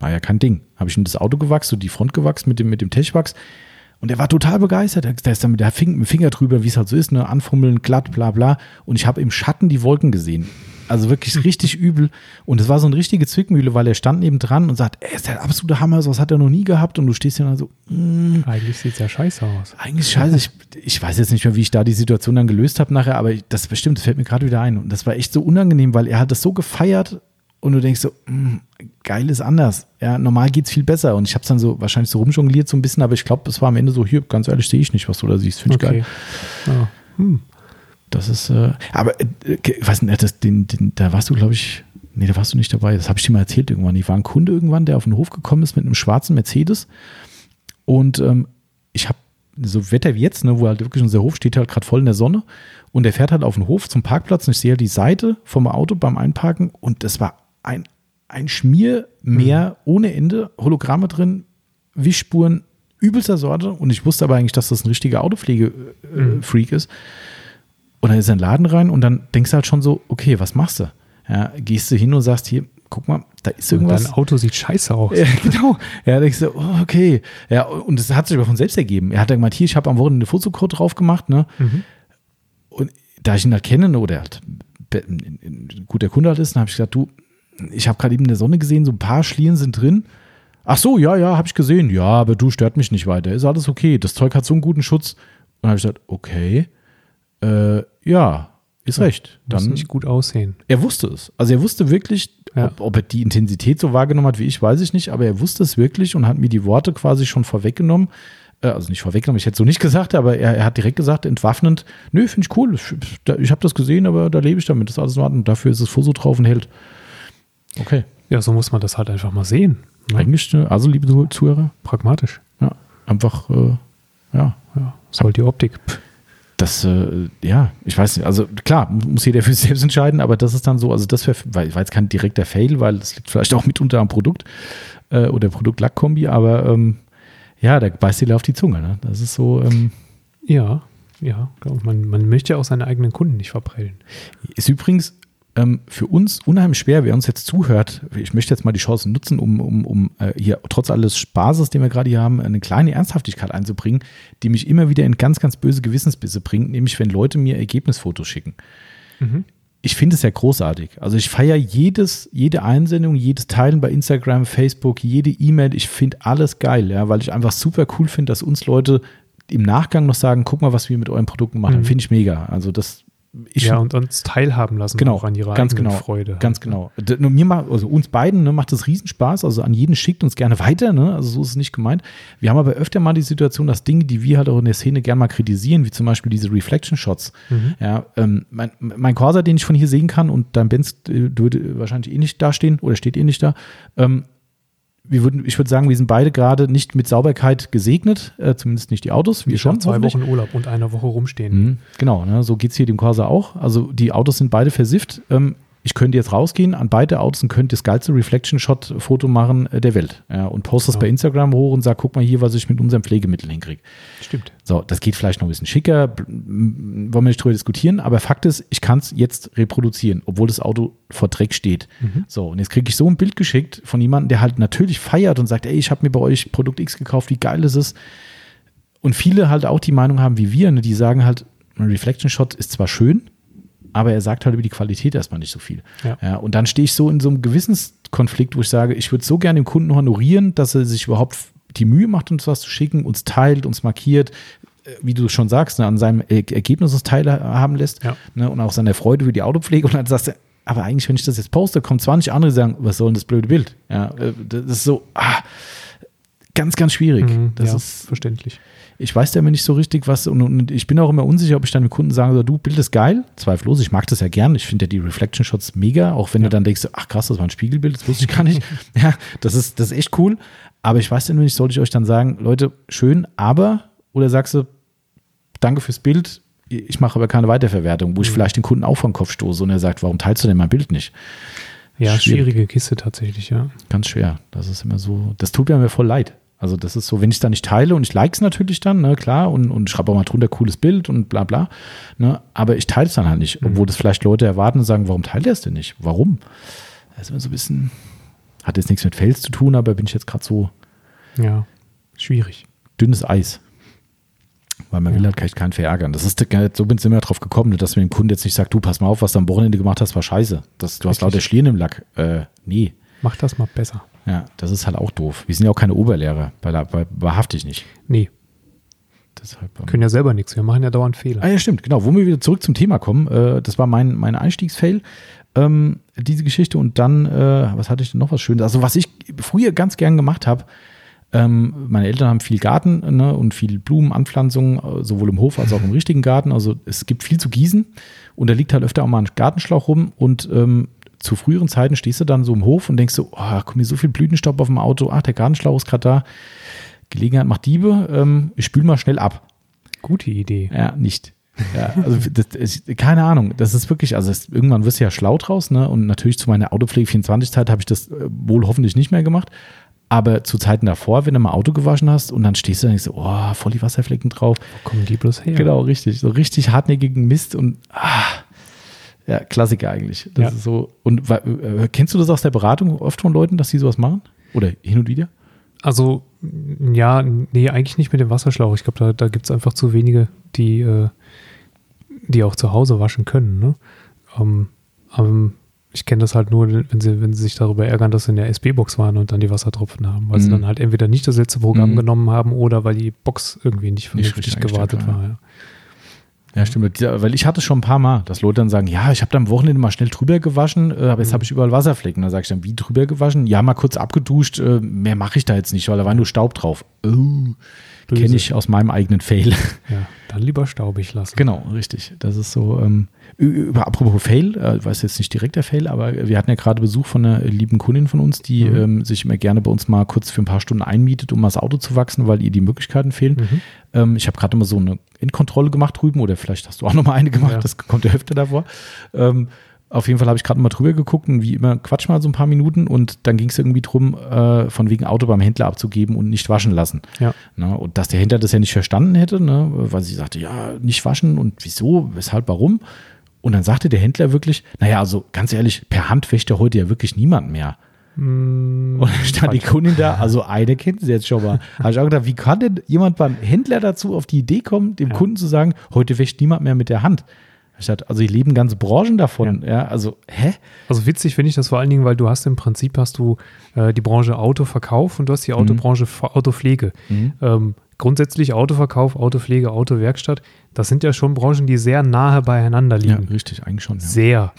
War ja kein Ding. Habe ich ihm das Auto gewachst, so die Front gewachst mit dem, mit dem Techwachs. Und er war total begeistert. Der ist dann mit der Finger drüber, wie es halt so ist, ne, anfummeln, glatt, bla bla. Und ich habe im Schatten die Wolken gesehen. Also wirklich richtig übel. Und es war so eine richtige Zwickmühle, weil er stand neben dran und sagt, er ist der absolute Hammer, sowas hat er noch nie gehabt. Und du stehst hier dann so, mm, Eigentlich sieht es ja scheiße aus. Eigentlich scheiße. Ich, ich, weiß jetzt nicht mehr, wie ich da die Situation dann gelöst habe nachher, aber das bestimmt, das fällt mir gerade wieder ein. Und das war echt so unangenehm, weil er hat das so gefeiert und du denkst so, mm, geil ist anders. Ja, normal geht es viel besser. Und ich habe es dann so wahrscheinlich so rumjongliert so ein bisschen, aber ich glaube, es war am Ende so, hier, ganz ehrlich, sehe ich nicht, was du da siehst. Finde ich okay. geil. Ja. Hm. Das ist, äh, aber äh, weiß nicht, das, den, den, da warst du, glaube ich, nee, da warst du nicht dabei. Das habe ich dir mal erzählt irgendwann. Ich war ein Kunde irgendwann, der auf den Hof gekommen ist mit einem schwarzen Mercedes. Und ähm, ich habe so Wetter wie jetzt, ne, wo halt wirklich unser Hof steht halt gerade voll in der Sonne. Und der fährt halt auf den Hof zum Parkplatz und ich sehe halt die Seite vom Auto beim Einparken und das war ein, ein Schmiermeer mhm. ohne Ende, Hologramme drin, Wischspuren übelster Sorte. Und ich wusste aber eigentlich, dass das ein richtiger Autopflege-Freak äh, mhm. ist. Und dann ist er in den Laden rein und dann denkst du halt schon so, okay, was machst du? Ja, gehst du hin und sagst hier, guck mal, da ist irgendwas. Dein Auto sieht scheiße aus. Ja, genau. Ja, denkst du, oh, okay. Ja, und das hat sich aber von selbst ergeben. Er hat dann gemeint, hier, ich habe am Wochenende eine Fotocode drauf gemacht, ne? Mhm. Und da ich ihn halt kenne, oder halt ein guter Kunde halt ist, dann habe ich gesagt, du, ich habe gerade eben in der Sonne gesehen, so ein paar Schlieren sind drin. Ach so, ja, ja, habe ich gesehen. Ja, aber du stört mich nicht weiter. Ist alles okay. Das Zeug hat so einen guten Schutz. Und dann habe ich gesagt, okay äh, ja, ist ja, recht. Dann muss nicht gut aussehen. Er wusste es. Also er wusste wirklich, ja. ob, ob, er die Intensität so wahrgenommen hat wie ich, weiß ich nicht, aber er wusste es wirklich und hat mir die Worte quasi schon vorweggenommen. Äh, also nicht vorweggenommen, ich hätte es so nicht gesagt, aber er, er hat direkt gesagt, entwaffnend, nö, finde ich cool. Ich, ich habe das gesehen, aber da lebe ich damit. Das ist alles in Ordnung. Dafür ist es Foto drauf und hält. Okay. Ja, so muss man das halt einfach mal sehen. Ne? Eigentlich, äh, also liebe Zuhörer, pragmatisch. Ja, einfach, äh, ja. ja. Soll die Optik. Pff das, äh, ja, ich weiß nicht, also klar, muss jeder für sich selbst entscheiden, aber das ist dann so, also das wäre, weil war jetzt kein direkter Fail, weil das liegt vielleicht auch mitunter am Produkt äh, oder Produkt-Lack-Kombi, aber ähm, ja, da beißt dir auf die Zunge, ne? Das ist so. Ähm, ja, ja, man, man möchte ja auch seine eigenen Kunden nicht verprellen. Ist übrigens ähm, für uns unheimlich schwer, wer uns jetzt zuhört. Ich möchte jetzt mal die Chance nutzen, um, um, um äh, hier trotz alles Spaßes, den wir gerade hier haben, eine kleine Ernsthaftigkeit einzubringen, die mich immer wieder in ganz, ganz böse Gewissensbisse bringt, nämlich wenn Leute mir Ergebnisfotos schicken. Mhm. Ich finde es ja großartig. Also ich feiere jedes, jede Einsendung, jedes Teilen bei Instagram, Facebook, jede E-Mail. Ich finde alles geil, ja, weil ich einfach super cool finde, dass uns Leute im Nachgang noch sagen, guck mal, was wir mit euren Produkten machen. Mhm. Finde ich mega. Also das ja, und uns teilhaben lassen genau, an ihrer ganz genau, Freude. Ganz genau. Nur mir macht, also uns beiden ne, macht das Riesenspaß. Also an jeden schickt uns gerne weiter. Ne? Also so ist es nicht gemeint. Wir haben aber öfter mal die Situation, dass Dinge, die wir halt auch in der Szene gerne mal kritisieren, wie zum Beispiel diese Reflection Shots. Mhm. Ja, ähm, mein, mein Corsa, den ich von hier sehen kann und dein Benz äh, würde wahrscheinlich eh nicht dastehen oder steht eh nicht da. Ähm, wir würden, ich würde sagen, wir sind beide gerade nicht mit Sauberkeit gesegnet, äh, zumindest nicht die Autos. Wir schon. Zwei Wochen Urlaub und eine Woche rumstehen. Mhm, genau, ne, so geht es hier dem Corsa auch. Also die Autos sind beide versifft. Ähm, ich könnte jetzt rausgehen an beide Autos und könnte das geilste Reflection-Shot-Foto machen äh, der Welt. Ja, und poste das ja. bei Instagram hoch und sage, guck mal hier, was ich mit unserem Pflegemittel hinkriege. Stimmt. So, das geht vielleicht noch ein bisschen schicker, wollen wir nicht drüber diskutieren, aber Fakt ist, ich kann es jetzt reproduzieren, obwohl das Auto vor Dreck steht. Mhm. So, und jetzt kriege ich so ein Bild geschickt von jemandem, der halt natürlich feiert und sagt, ey, ich habe mir bei euch Produkt X gekauft, wie geil ist es. Und viele halt auch die Meinung haben wie wir, ne, die sagen halt, ein Reflection Shot ist zwar schön, aber er sagt halt über die Qualität erstmal nicht so viel. Ja. ja und dann stehe ich so in so einem Gewissenskonflikt, wo ich sage, ich würde so gerne den Kunden honorieren, dass er sich überhaupt die Mühe macht, uns was zu schicken, uns teilt, uns markiert, äh, wie du schon sagst, ne, an seinem Ergebnis teilhaben lässt ja. ne, und auch seiner Freude über die Autopflege und dann sagst du, aber eigentlich, wenn ich das jetzt poste, kommen 20 andere, die sagen, was soll denn das blöde Bild? Ja, äh, das ist so, ah, ganz, ganz schwierig. Mhm, das ja, ist verständlich ich weiß ja immer nicht so richtig, was, und, und, ich bin auch immer unsicher, ob ich dann dem Kunden sage, so, du, Bild ist geil, zweifellos, ich mag das ja gern, ich finde ja die Reflection Shots mega, auch wenn ja. du dann denkst, ach krass, das war ein Spiegelbild, das wusste ich gar nicht. ja, das ist, das ist echt cool, aber ich weiß ja nur nicht, sollte ich euch dann sagen, Leute, schön, aber, oder sagst du, danke fürs Bild, ich mache aber keine Weiterverwertung, wo ich mhm. vielleicht den Kunden auch vom Kopf stoße und er sagt, warum teilst du denn mein Bild nicht? Ja, Schwierig. schwierige Kiste tatsächlich, ja. Ganz schwer. Das ist immer so, das tut mir voll leid. Also das ist so, wenn ich es da nicht teile und ich like es natürlich dann, ne, klar, und, und schreibe auch mal drunter cooles Bild und bla bla, ne, aber ich teile es dann halt nicht, obwohl mhm. das vielleicht Leute erwarten und sagen, warum teilt er es denn nicht? Warum? Das ist immer so ein bisschen, hat jetzt nichts mit Fails zu tun, aber bin ich jetzt gerade so ja, schwierig. Dünnes Eis. Weil man ja. will halt keinen keinen verärgern. Das ist, so bin ich immer drauf gekommen, dass man dem Kunden jetzt nicht sagt, du, pass mal auf, was du am Wochenende gemacht hast, war scheiße. Das, du hast lauter Schlieren im Lack. Äh, nee. Mach das mal besser. Ja, das ist halt auch doof. Wir sind ja auch keine Oberlehrer, bei, bei, wahrhaftig nicht. Nee. Deshalb, ähm, Können ja selber nichts, wir machen ja dauernd Fehler. Ah ja, stimmt, genau. Wo wir wieder zurück zum Thema kommen, äh, das war mein, mein Einstiegsfail, ähm, diese Geschichte. Und dann, äh, was hatte ich denn noch was Schönes? Also was ich früher ganz gern gemacht habe, ähm, meine Eltern haben viel Garten ne, und viel Blumenanpflanzungen, äh, sowohl im Hof als auch im richtigen Garten. Also es gibt viel zu gießen und da liegt halt öfter auch mal ein Gartenschlauch rum und ähm, zu früheren Zeiten stehst du dann so im Hof und denkst so, oh, kommt mir so viel Blütenstaub auf dem Auto, ach, der Gartenschlauch ist gerade da. Gelegenheit macht Diebe, ähm, ich spül mal schnell ab. Gute Idee. Ja, nicht. Ja, also das ist, keine Ahnung, das ist wirklich, also es, irgendwann wirst du ja schlau draus, ne? Und natürlich zu meiner Autopflege 24-Zeit habe ich das äh, wohl hoffentlich nicht mehr gemacht. Aber zu Zeiten davor, wenn du mal Auto gewaschen hast und dann stehst du da und denkst so, oh, voll die Wasserflecken drauf. Wo kommen die bloß her? Genau, richtig. So richtig hartnäckigen Mist und ah, ja, Klassiker eigentlich. Das ja. ist so. Und äh, kennst du das aus der Beratung oft von Leuten, dass sie sowas machen? Oder hin und wieder? Also, ja, nee, eigentlich nicht mit dem Wasserschlauch. Ich glaube, da, da gibt es einfach zu wenige, die, äh, die auch zu Hause waschen können. Ne? Ähm, ähm, ich kenne das halt nur, wenn sie, wenn sie sich darüber ärgern, dass sie in der SB-Box waren und dann die Wassertropfen haben, weil mhm. sie dann halt entweder nicht das letzte Programm mhm. genommen haben oder weil die Box irgendwie nicht vernünftig gewartet war. Ja. Ja, stimmt. Weil ich hatte schon ein paar Mal, dass Leute dann sagen, ja, ich habe da am Wochenende mal schnell drüber gewaschen, äh, aber jetzt mhm. habe ich überall Wasserflecken. Da sage ich dann, wie drüber gewaschen? Ja, mal kurz abgeduscht, äh, mehr mache ich da jetzt nicht, weil da war nur Staub drauf. Oh, Kenne ich aus meinem eigenen Fail. Ja, dann lieber staubig lassen. Genau, richtig. Das ist so, ähm, über, apropos Fail, äh, weiß jetzt nicht direkt der Fail, aber wir hatten ja gerade Besuch von einer lieben Kundin von uns, die mhm. ähm, sich immer gerne bei uns mal kurz für ein paar Stunden einmietet, um mal das Auto zu wachsen, weil ihr die Möglichkeiten fehlen. Mhm. Ähm, ich habe gerade mal so eine Endkontrolle gemacht drüben oder vielleicht hast du auch noch mal eine gemacht, ja. das kommt ja öfter davor. Ähm, auf jeden Fall habe ich gerade mal drüber geguckt und wie immer quatsch mal so ein paar Minuten und dann ging es irgendwie drum, äh, von wegen Auto beim Händler abzugeben und nicht waschen lassen. Ja. Ne? Und dass der Händler das ja nicht verstanden hätte, ne? weil sie sagte, ja, nicht waschen und wieso, weshalb, warum. Und dann sagte der Händler wirklich, naja, also ganz ehrlich, per Hand wäscht ja heute ja wirklich niemand mehr. Mm, Und dann stand die Kundin da, also eine kennt sie jetzt schon mal. Habe ich auch gedacht, wie kann denn jemand beim Händler dazu auf die Idee kommen, dem Ja. Kunden zu sagen, heute wäscht niemand mehr mit der Hand? Ich dachte, also hier leben ganze Branchen davon. Ja, also, hä? Also witzig finde ich das vor allen Dingen, weil du hast im Prinzip hast du äh, die Branche Autoverkauf und du hast die Autobranche F- Autopflege. Ähm, grundsätzlich Autoverkauf, Autopflege, Autowerkstatt, das sind ja schon Branchen, die sehr nahe beieinander Ja, liegen. richtig, eigentlich schon. Ja. Sehr.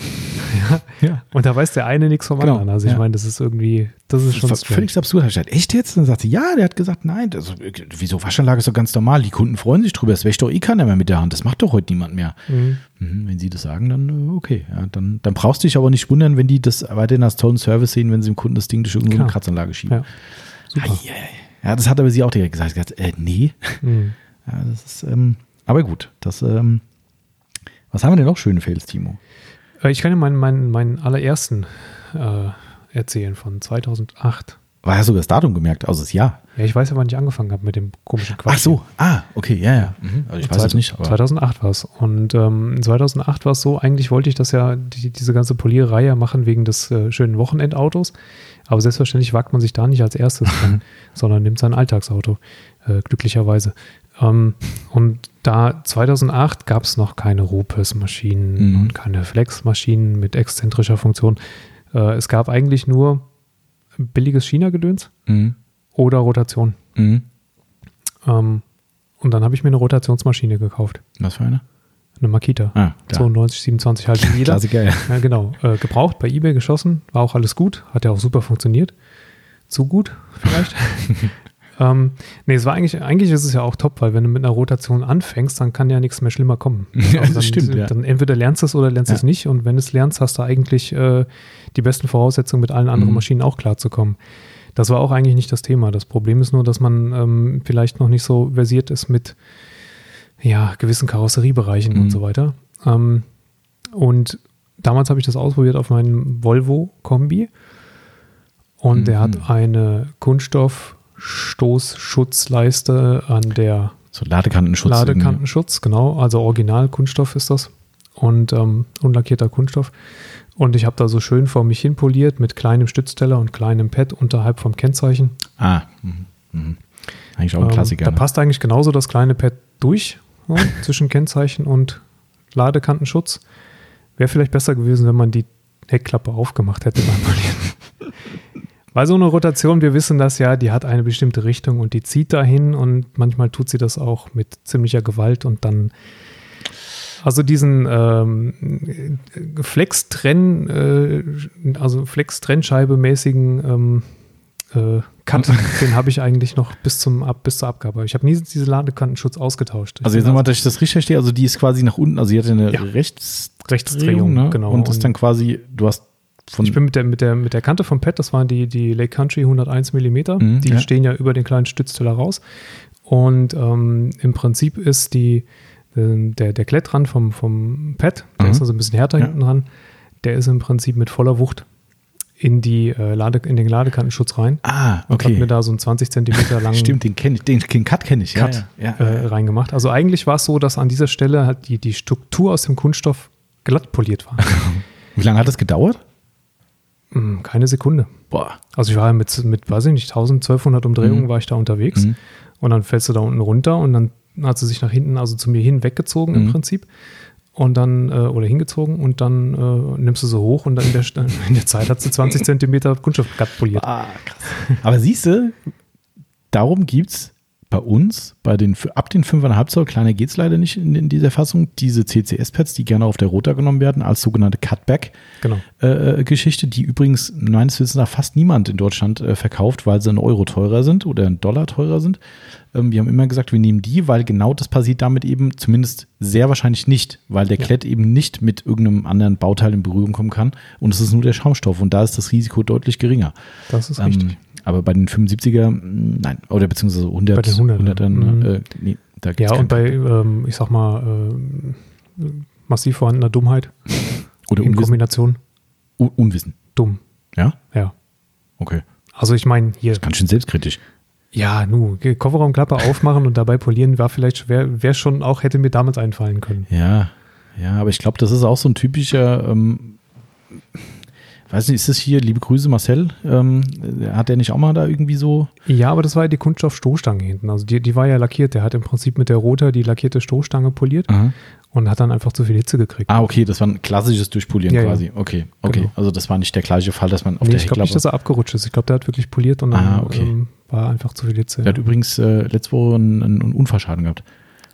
ja. Ja. Und da weiß der eine nichts vom Genau, anderen. Also ich ja. meine, das ist irgendwie, das ist schon Das völlig absurd. Ich gesagt, echt jetzt? Dann sagte sie, ja, der hat gesagt, nein, das, wieso Waschanlage ist doch ganz normal. Die Kunden freuen sich drüber. Es wäscht doch eh keiner mehr mit der Hand. Das macht doch heute niemand mehr. Mhm. Mhm, wenn sie das sagen, dann äh, okay. Ja, dann, dann brauchst du dich aber nicht wundern, wenn die das weiterhin als tollen Service sehen, wenn sie dem Kunden das Ding durch irgendeine. Kratzanlage schieben. Ja. Super. Ei, ei. Ja, das hat aber sie auch direkt gesagt. Gesagt, äh, nee. Mhm. Ja, das ist, ähm, aber gut. Das, ähm, was haben wir denn noch schöne Fails, Timo? Äh, Ich kann dir meinen, meinen, meinen allerersten äh, erzählen von 2008. War ja sogar das Datum gemerkt, also das Jahr. Ja, ich weiß ja, wann ich angefangen habe mit dem komischen Quatsch. Ach so, ah, okay, ja, ja. Mhm. Also ich weiß es nicht, aber 2008 war es. Und ähm, 2008 war es so, eigentlich wollte ich das ja, die, diese ganze Poliererei ja machen wegen des äh, schönen Wochenendautos. Aber selbstverständlich wagt man sich da nicht als erstes dran, sondern nimmt sein Alltagsauto, äh, glücklicherweise. Ähm, und da 2008 gab es noch keine Rupes-Maschinen Mhm. und keine Flex-Maschinen mit exzentrischer Funktion. Äh, es gab eigentlich nur billiges China-Gedöns Mhm. oder Rotation. Mhm. Ähm, und dann habe ich mir eine Rotationsmaschine gekauft. Was für eine? Eine Makita. Ah, klar. 92, 27 halt wie jeder. Klassiker, ja. Ja, genau. Äh, gebraucht, bei eBay geschossen, war auch alles gut, hat ja auch super funktioniert. Zu gut, vielleicht. ähm, nee, es war eigentlich, eigentlich ist es ja auch top, weil wenn du mit einer Rotation anfängst, dann kann ja nichts mehr schlimmer kommen. Das dann, stimmt, ja. Dann entweder lernst du es oder lernst Ja. es nicht. Und wenn du es lernst, hast du eigentlich äh, die besten Voraussetzungen, mit allen anderen Mhm. Maschinen auch klarzukommen. Das war auch eigentlich nicht das Thema. Das Problem ist nur, dass man ähm, vielleicht noch nicht so versiert ist mit ja, gewissen Karosseriebereichen Mhm. und so weiter. Ähm, und damals habe ich das ausprobiert auf meinem Volvo-Kombi. Und der Mhm. hat eine Kunststoffstoßschutzleiste an der So Ladekantenschutz. Ladekantenschutz, genau. Also Original Kunststoff ist das. Und ähm, unlackierter Kunststoff. Und ich habe da so schön vor mich hin poliert mit kleinem Stützteller und kleinem Pad unterhalb vom Kennzeichen. Ah, mhm. Mhm. eigentlich auch ein Ähm, Klassiker. Da ne? passt eigentlich genauso das kleine Pad durch so, zwischen Kennzeichen und Ladekantenschutz. Wäre vielleicht besser gewesen, wenn man die Heckklappe aufgemacht hätte beim Polieren. Weil so eine Rotation, wir wissen das ja, die hat eine bestimmte Richtung und die zieht dahin und manchmal tut sie das auch mit ziemlicher Gewalt und dann also diesen ähm, Flex-Trenn, äh, also Flex-Trennscheibe-mäßigen ähm, äh, Cut, den habe ich eigentlich noch bis zum Ab, bis zur Abgabe. Ich habe nie diese Ladekantenschutz ausgetauscht. Ich Also jetzt nochmal, dass ich das richtig verstehe, also die ist quasi nach unten, also die hat eine Ja. Rechtsdrehung, Rechtsdrehung, ne? genau. Und das ist dann quasi, du hast von Ich bin mit der, mit der, mit der Kante vom Pad, das waren die, die Lake Country 101 Millimeter, Mhm, die ja. stehen ja über den kleinen Stützteller raus. Und ähm, im Prinzip ist die, äh, der, der Klettrand vom, vom Pad, der Mhm. ist also ein bisschen härter Ja. hinten dran, der ist im Prinzip mit voller Wucht in, die, äh, Lade, in den Ladekantenschutz rein. Ah, Und habe okay. mir da so einen 20 Zentimeter langen Stimmt, den kenne ich, den, den Cut kenne ich. Cut ja, ja. äh, reingemacht. Also eigentlich war es so, dass an dieser Stelle halt die, die Struktur aus dem Kunststoff glatt poliert war. Wie lange hat das gedauert? Mm, Keine Sekunde. Boah. Also ich war ja mit, mit weiß ich nicht, 1200 Umdrehungen Mhm. war ich da unterwegs. Mhm. Und dann fällst du da unten runter und dann hat sie sich nach hinten, also zu mir hin weggezogen Mhm. im Prinzip. Und dann, äh, oder hingezogen und dann äh, nimmst du sie hoch und dann in der, in der Zeit hat sie 20 Zentimeter Kunststoff glatt poliert. Ah, krass. Aber siehst du, darum gibt es bei uns, bei den, ab den 5,5 Zoll, kleiner geht es leider nicht in, in dieser Fassung, diese CCS-Pads, die gerne auf der Rota genommen werden, als sogenannte Genau. Cutback-Geschichte, die übrigens meines Wissens nach fast niemand in Deutschland äh, verkauft, weil sie einen Euro teurer sind oder einen Dollar teurer sind. Ähm, wir haben immer gesagt, wir nehmen die, weil genau das passiert damit eben zumindest sehr wahrscheinlich nicht, weil der Ja. Klett eben nicht mit irgendeinem anderen Bauteil in Berührung kommen kann und es ist nur der Schaumstoff und da ist das Risiko deutlich geringer. Das ist Ähm, richtig. Aber bei den 75er, mh, nein, oder beziehungsweise 100, Bei den 100er, 100ern, mhm. äh, nee, da gibt's Ja, und bei, ähm, ich sag mal, ähm, massiv vorhandener Dummheit oder in Unwissen, Kombination Un Unwissen. dumm. Ja? Ja. Okay. Also ich meine, hier, Ganz schön selbstkritisch. ja, nu, Kofferraumklappe aufmachen und dabei polieren war vielleicht, wäre wär schon auch, hätte mir damals einfallen können. Ja, Ja, aber ich glaube, das ist auch so ein typischer, ähm, weiß nicht, ist das hier, liebe Grüße Marcel, ähm, hat der nicht auch mal da irgendwie so? Ja, aber das war ja die Kunststoffstoßstange hinten. Also die, die war ja lackiert. Der hat im Prinzip mit der Roter die lackierte Stoßstange poliert Aha. und hat dann einfach zu viel Hitze gekriegt. Ah, okay, das war ein klassisches Durchpolieren Ja, ja. quasi. Okay, okay. Genau. Also das war nicht der gleiche Fall, dass man auf nee, der ich glaube nicht, dass er abgerutscht ist. Ich glaube, der hat wirklich poliert und dann Ah, okay. ähm, war einfach zu viel Hitze. Der hat übrigens äh, letzte Woche einen, einen Unfallschaden gehabt.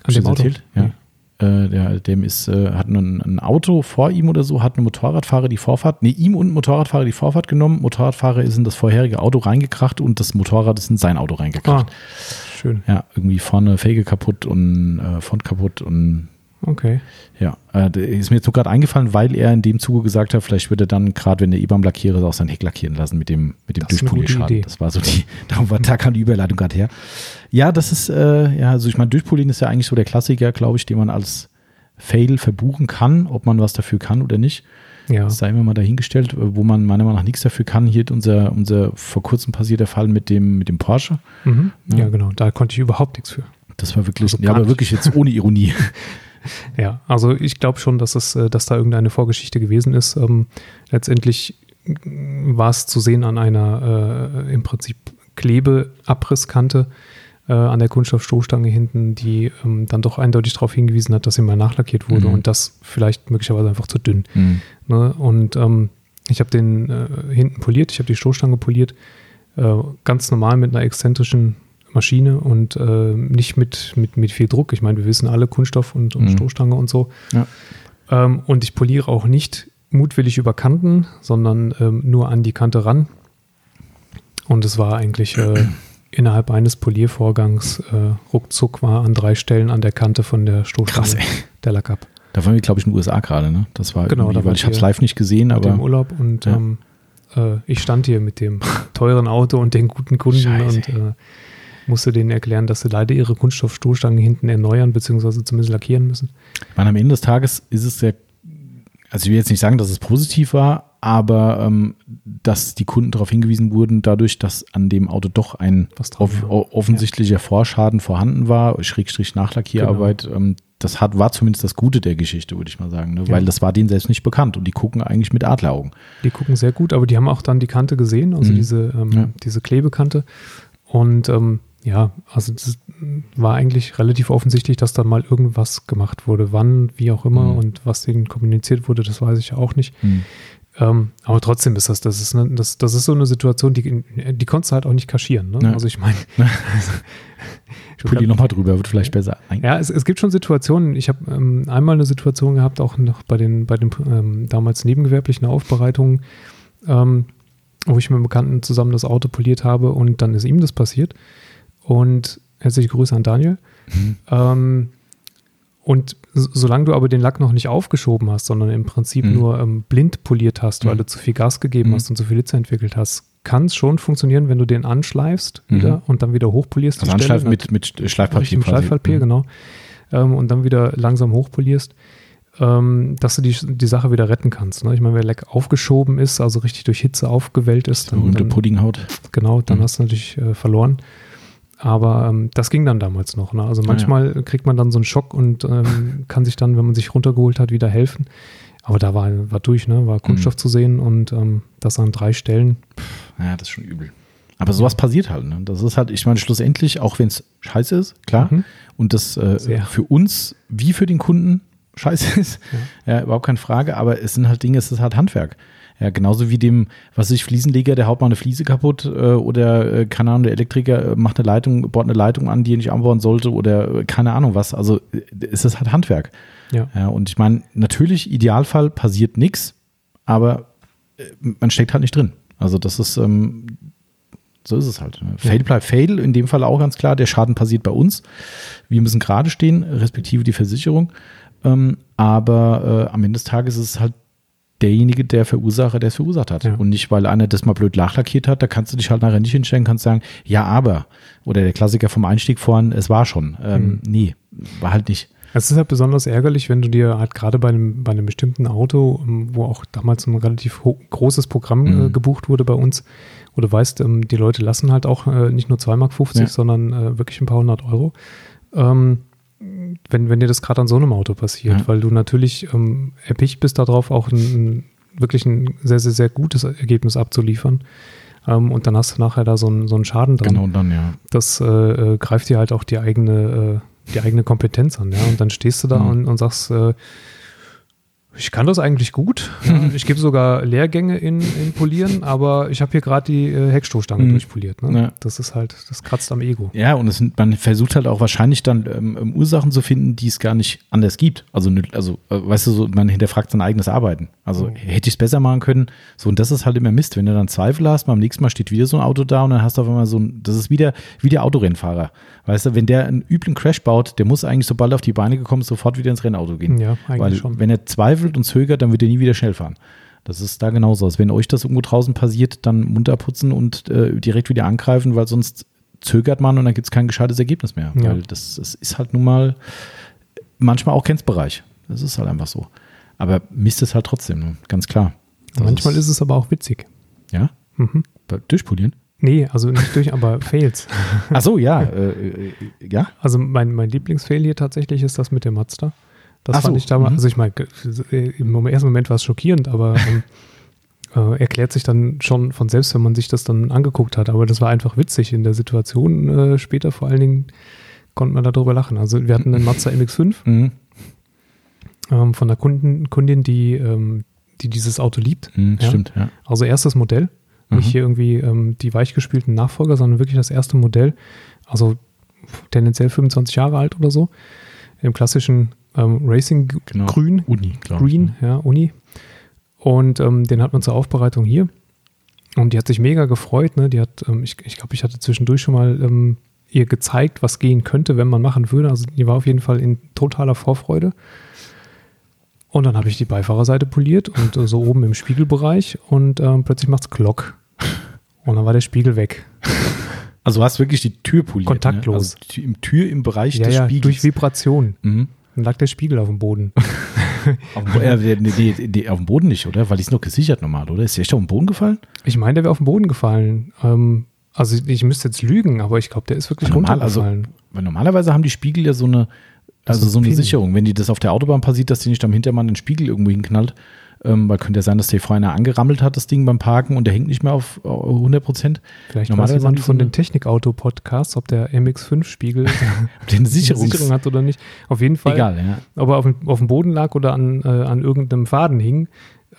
An dem Hast das Auto? erzählt? Ja. Äh, der, dem ist, äh, hat ein, ein Auto vor ihm oder so, hat ein Motorradfahrer die Vorfahrt, nee, ihm und ein Motorradfahrer die Vorfahrt genommen. Motorradfahrer ist in das vorherige Auto reingekracht und das Motorrad ist in sein Auto reingekracht. Ah, schön. Ja, irgendwie vorne Felge kaputt und äh, Front kaputt und Okay. ja, äh, ist mir jetzt nur gerade eingefallen, weil er in dem Zuge gesagt hat, vielleicht würde er dann gerade, wenn der E-Bahn lackiere, auch sein Heck lackieren lassen mit dem, mit dem Durchpolierschaden. Das war so die, darum war, da kam die Überleitung gerade her. Ja, das ist, äh, ja, also ich meine, Durchpolieren ist ja eigentlich so der Klassiker, glaube ich, den man als Fail verbuchen kann, ob man was dafür kann oder nicht. Ja. Das sei immer mal dahingestellt, äh, wo man meiner Meinung nach nichts dafür kann. Hier unser, unser vor kurzem passierter Fall mit dem, mit dem Porsche. Mhm. Ja. Ja. genau. Da konnte ich überhaupt nichts für. Das war wirklich, Also ja, aber wirklich jetzt ohne Ironie. Ja, also ich glaube schon, dass es, äh, dass da irgendeine Vorgeschichte gewesen ist. Ähm, letztendlich mm, war es zu sehen an einer äh, im Prinzip Klebeabrisskante äh, an der Kunststoffstoßstange hinten, die ähm, dann doch eindeutig darauf hingewiesen hat, dass sie mal nachlackiert wurde Mhm. und das vielleicht möglicherweise einfach zu dünn. Hm. Ne? Und ähm, ich habe den äh, hinten poliert, ich habe die Stoßstange poliert, äh, ganz normal mit einer exzentrischen Maschine und äh, nicht mit, mit, mit viel Druck. Ich meine, wir wissen alle Kunststoff und, und Mhm. Stoßstange und so. Ja. Ähm, und ich poliere auch nicht mutwillig über Kanten, sondern ähm, nur an die Kante ran. Und es war eigentlich äh, innerhalb eines Poliervorgangs äh, ruckzuck war an drei Stellen an der Kante von der Stoßstange Krass, der Lack ab. Da waren wir, glaube ich, in den USA gerade, ne? Das war Genau, da weil ich habe es live nicht gesehen, aber Urlaub und Ja. ähm, äh, ich stand hier mit dem teuren Auto und den guten Kunden Scheiße, und äh, musste denen erklären, dass sie leider ihre Kunststoffstoßstangen hinten erneuern beziehungsweise zumindest lackieren müssen. ich meine, am Ende des Tages ist es sehr, also ich will jetzt nicht sagen, dass es positiv war, aber ähm, dass die Kunden darauf hingewiesen wurden, dadurch, dass an dem Auto doch ein off offensichtlicher Vorschaden vorhanden war, Schrägstrich Nachlackierarbeit, Genau. ähm, das hat, war zumindest das Gute der Geschichte, würde ich mal sagen, ne? Ja. weil das war denen selbst nicht bekannt und die gucken eigentlich mit Adleraugen. Die gucken sehr gut, aber die haben auch dann die Kante gesehen, also Mhm. diese, ähm, Ja. diese Klebekante. Und ähm, ja, also das war eigentlich relativ offensichtlich, dass da mal irgendwas gemacht wurde. Wann, wie auch immer Mhm. und was denen kommuniziert wurde, das weiß ich auch nicht. Ähm, aber trotzdem ist das, das ist, ne, das, das ist so eine Situation, die, die konntest du halt auch nicht kaschieren. Ne? Ja. Also ich meine, Ich poliere nochmal drüber, wird vielleicht besser. Ja, es, es gibt schon Situationen. Ich habe ähm, einmal eine Situation gehabt, auch noch bei den, bei den ähm, damals nebengewerblichen Aufbereitungen, ähm, wo ich mit einem Bekannten zusammen das Auto poliert habe und dann ist ihm das passiert. Und herzliche Grüße an Daniel. Mhm. Ähm, und so- solange du aber den Lack noch nicht aufgeschoben hast, sondern im Prinzip Mhm. nur ähm, blind poliert hast, weil Mhm. du zu viel Gas gegeben Mhm. hast und zu viel Hitze entwickelt hast, kann es schon funktionieren, wenn du den anschleifst Mhm. wieder und dann wieder hochpolierst. also. Anschleifen mit, mit Schleifpapier Richtig, mit. Schleifpapier, genau. Ähm, und dann wieder langsam hochpolierst, ähm, dass du die, die Sache wieder retten kannst. Ne? Ich meine, wenn der Leck aufgeschoben ist, also richtig durch Hitze aufgewellt ist, dann, Berühmte dann, Puddinghaut. genau, dann Mhm. hast du natürlich äh, verloren. Aber ähm, das ging dann damals noch. Ne? Also ja. manchmal kriegt man dann so einen Schock und ähm, kann sich dann, wenn man sich runtergeholt hat, wieder helfen. Aber da war, war durch, ne? war Kunststoff Mhm. zu sehen und ähm, das an drei Stellen. Ja, das ist schon übel. Aber sowas passiert halt. Ne? Das ist halt, ich meine, schlussendlich, auch wenn es scheiße ist, klar, Mhm. und das äh, für uns wie für den Kunden scheiße ist, ja. überhaupt keine Frage, aber es sind halt Dinge, es ist halt Handwerk. Ja, genauso wie dem, was ich, Fliesenleger, der haut mal eine Fliese kaputt äh, oder, äh, keine Ahnung, der Elektriker äh, macht eine Leitung, baut eine Leitung an, die er nicht anbauen sollte oder äh, keine Ahnung was. Also äh, es ist halt Handwerk. Ja. Ja, und ich meine, natürlich, Idealfall passiert nichts, aber man steckt halt nicht drin. Also das ist, ähm, so ist es halt. ne? Fail bleibt Fail, in dem Fall auch ganz klar. Der Schaden passiert bei uns. Wir müssen gerade stehen, respektive die Versicherung. Ähm, aber äh, am Ende des Tages ist es halt derjenige, der Verursacher, der es verursacht hat. Ja. Und nicht, weil einer das mal blöd nachlackiert hat, da kannst du dich halt nachher nicht hinstellen, kannst sagen, ja, aber. Oder der Klassiker vom Einstieg vorhin, es war schon. Ähm, Nee, war halt nicht. Es ist halt besonders ärgerlich, wenn du dir halt gerade bei einem, bei einem bestimmten Auto, ähm, wo auch damals ein relativ großes Programm äh, Mhm. gebucht wurde bei uns, wo du weißt, ähm, die Leute lassen halt auch äh, nicht nur 2,50 Mark, Ja. sondern äh, wirklich ein paar hundert Euro. Ähm, wenn, wenn dir das gerade an so einem Auto passiert, Ja. weil du natürlich ähm, erpicht bist darauf, auch ein, wirklich ein sehr, sehr, sehr gutes Ergebnis abzuliefern. Ähm, und dann hast du nachher da so einen, so einen Schaden dran. Genau, dann ja. Das äh, äh, greift dir halt auch die eigene, äh, die eigene Kompetenz an. Ja? Und dann stehst du da Mhm. und, und sagst, äh, ich kann das eigentlich gut. Ja, ich gebe sogar Lehrgänge in, in Polieren, aber ich habe hier gerade die äh, Heckstoßstange Mhm. durchpoliert. Ne? Ja. Das ist halt, das kratzt am Ego. Ja, und es man versucht halt auch wahrscheinlich dann ähm, ähm, Ursachen zu finden, die es gar nicht anders gibt. Also, also äh, weißt du, so, man hinterfragt sein eigenes Arbeiten. Also Mhm. hätte ich es besser machen können. So, und das ist halt immer Mist, wenn du dann Zweifel hast, beim nächsten Mal steht wieder so ein Auto da und dann hast du auf einmal so ein, das ist wieder wie der Autorennfahrer. Weißt du, wenn der einen üblen Crash baut, der muss eigentlich, sobald er auf die Beine gekommen ist, sofort wieder ins Rennauto gehen. Ja, eigentlich Weil, schon. wenn er zweifelt und zögert, dann wird er nie wieder schnell fahren. Das ist da genauso. Also wenn euch das irgendwo draußen passiert, dann munter putzen und äh, direkt wieder angreifen, weil sonst zögert man und dann gibt es kein gescheites Ergebnis mehr. Ja. Weil das, das ist halt nun mal manchmal auch Grenzbereich. Das ist halt einfach so. Aber Mist ist halt trotzdem, ne? ganz klar. Das Manchmal ist es aber auch witzig. Ja? Mhm. Bei- Durchpolieren? Nee, also nicht durch, aber Fails. Ach so, ja. Äh, äh, ja? Also mein, mein Lieblingsfail hier tatsächlich ist das mit dem Mazda. Das Ach fand so, ich damals, mhm. also ich meine, im Moment- ersten Moment war es schockierend, aber ähm, äh, erklärt sich dann schon von selbst, wenn man sich das dann angeguckt hat. Aber das war einfach witzig in der Situation. Äh, später vor allen Dingen konnte man darüber lachen. Also wir hatten einen Mazda MX-5 Mhm. ähm, von einer Kunden, Kundin, die, ähm, die dieses Auto liebt. Mhm, Ja. Stimmt, ja. Also erstes Modell. Nicht Mhm. hier irgendwie ähm, die weichgespielten Nachfolger, sondern wirklich das erste Modell. Also tendenziell 25 Jahre alt oder so. Im klassischen ähm, Racing Genau. Grün. Uni, ich. Green, ja, Uni. Und ähm, den hat man zur Aufbereitung hier. Und die hat sich mega gefreut. Ne? Die hat, ähm, ich, ich glaube, ich hatte zwischendurch schon mal ähm, ihr gezeigt, was gehen könnte, wenn man machen würde. Also die war auf jeden Fall in totaler Vorfreude. Und dann habe ich die Beifahrerseite poliert und äh, so oben im Spiegelbereich und ähm, plötzlich macht es Glock. Und dann war der Spiegel weg. Also du hast wirklich die Tür poliert. Kontaktlos. Ne? Also die im Tür im Bereich Ja, des ja, Spiegels. durch Vibration. Mhm. Dann lag der Spiegel auf dem Boden. Auf, dem, äh, nee, nee, auf dem Boden nicht, oder? Weil die ist noch gesichert normal, oder? Ist die echt auf den Boden gefallen? Ich meine, der wäre auf den Boden gefallen. Ähm, also ich müsste jetzt lügen, aber ich glaube, der ist wirklich Normal, also, runtergefallen. weil normalerweise haben die Spiegel ja so eine, also So eine. Sicherung. Wenn die das auf der Autobahn passiert, dass die nicht am Hintermann den Spiegel irgendwo hinknallt, ähm, weil könnte ja sein, dass der vorher einer angerammelt hat, das Ding beim Parken und der hängt nicht mehr auf äh, 100 Prozent. Vielleicht weiß jemand von den Technikauto-Podcasts, ob der MX5-Spiegel Ob der eine Sicherung hat oder nicht. Auf jeden Fall, Egal, ja. ob er auf, dem- auf dem Boden lag oder an, äh, an irgendeinem Faden hing.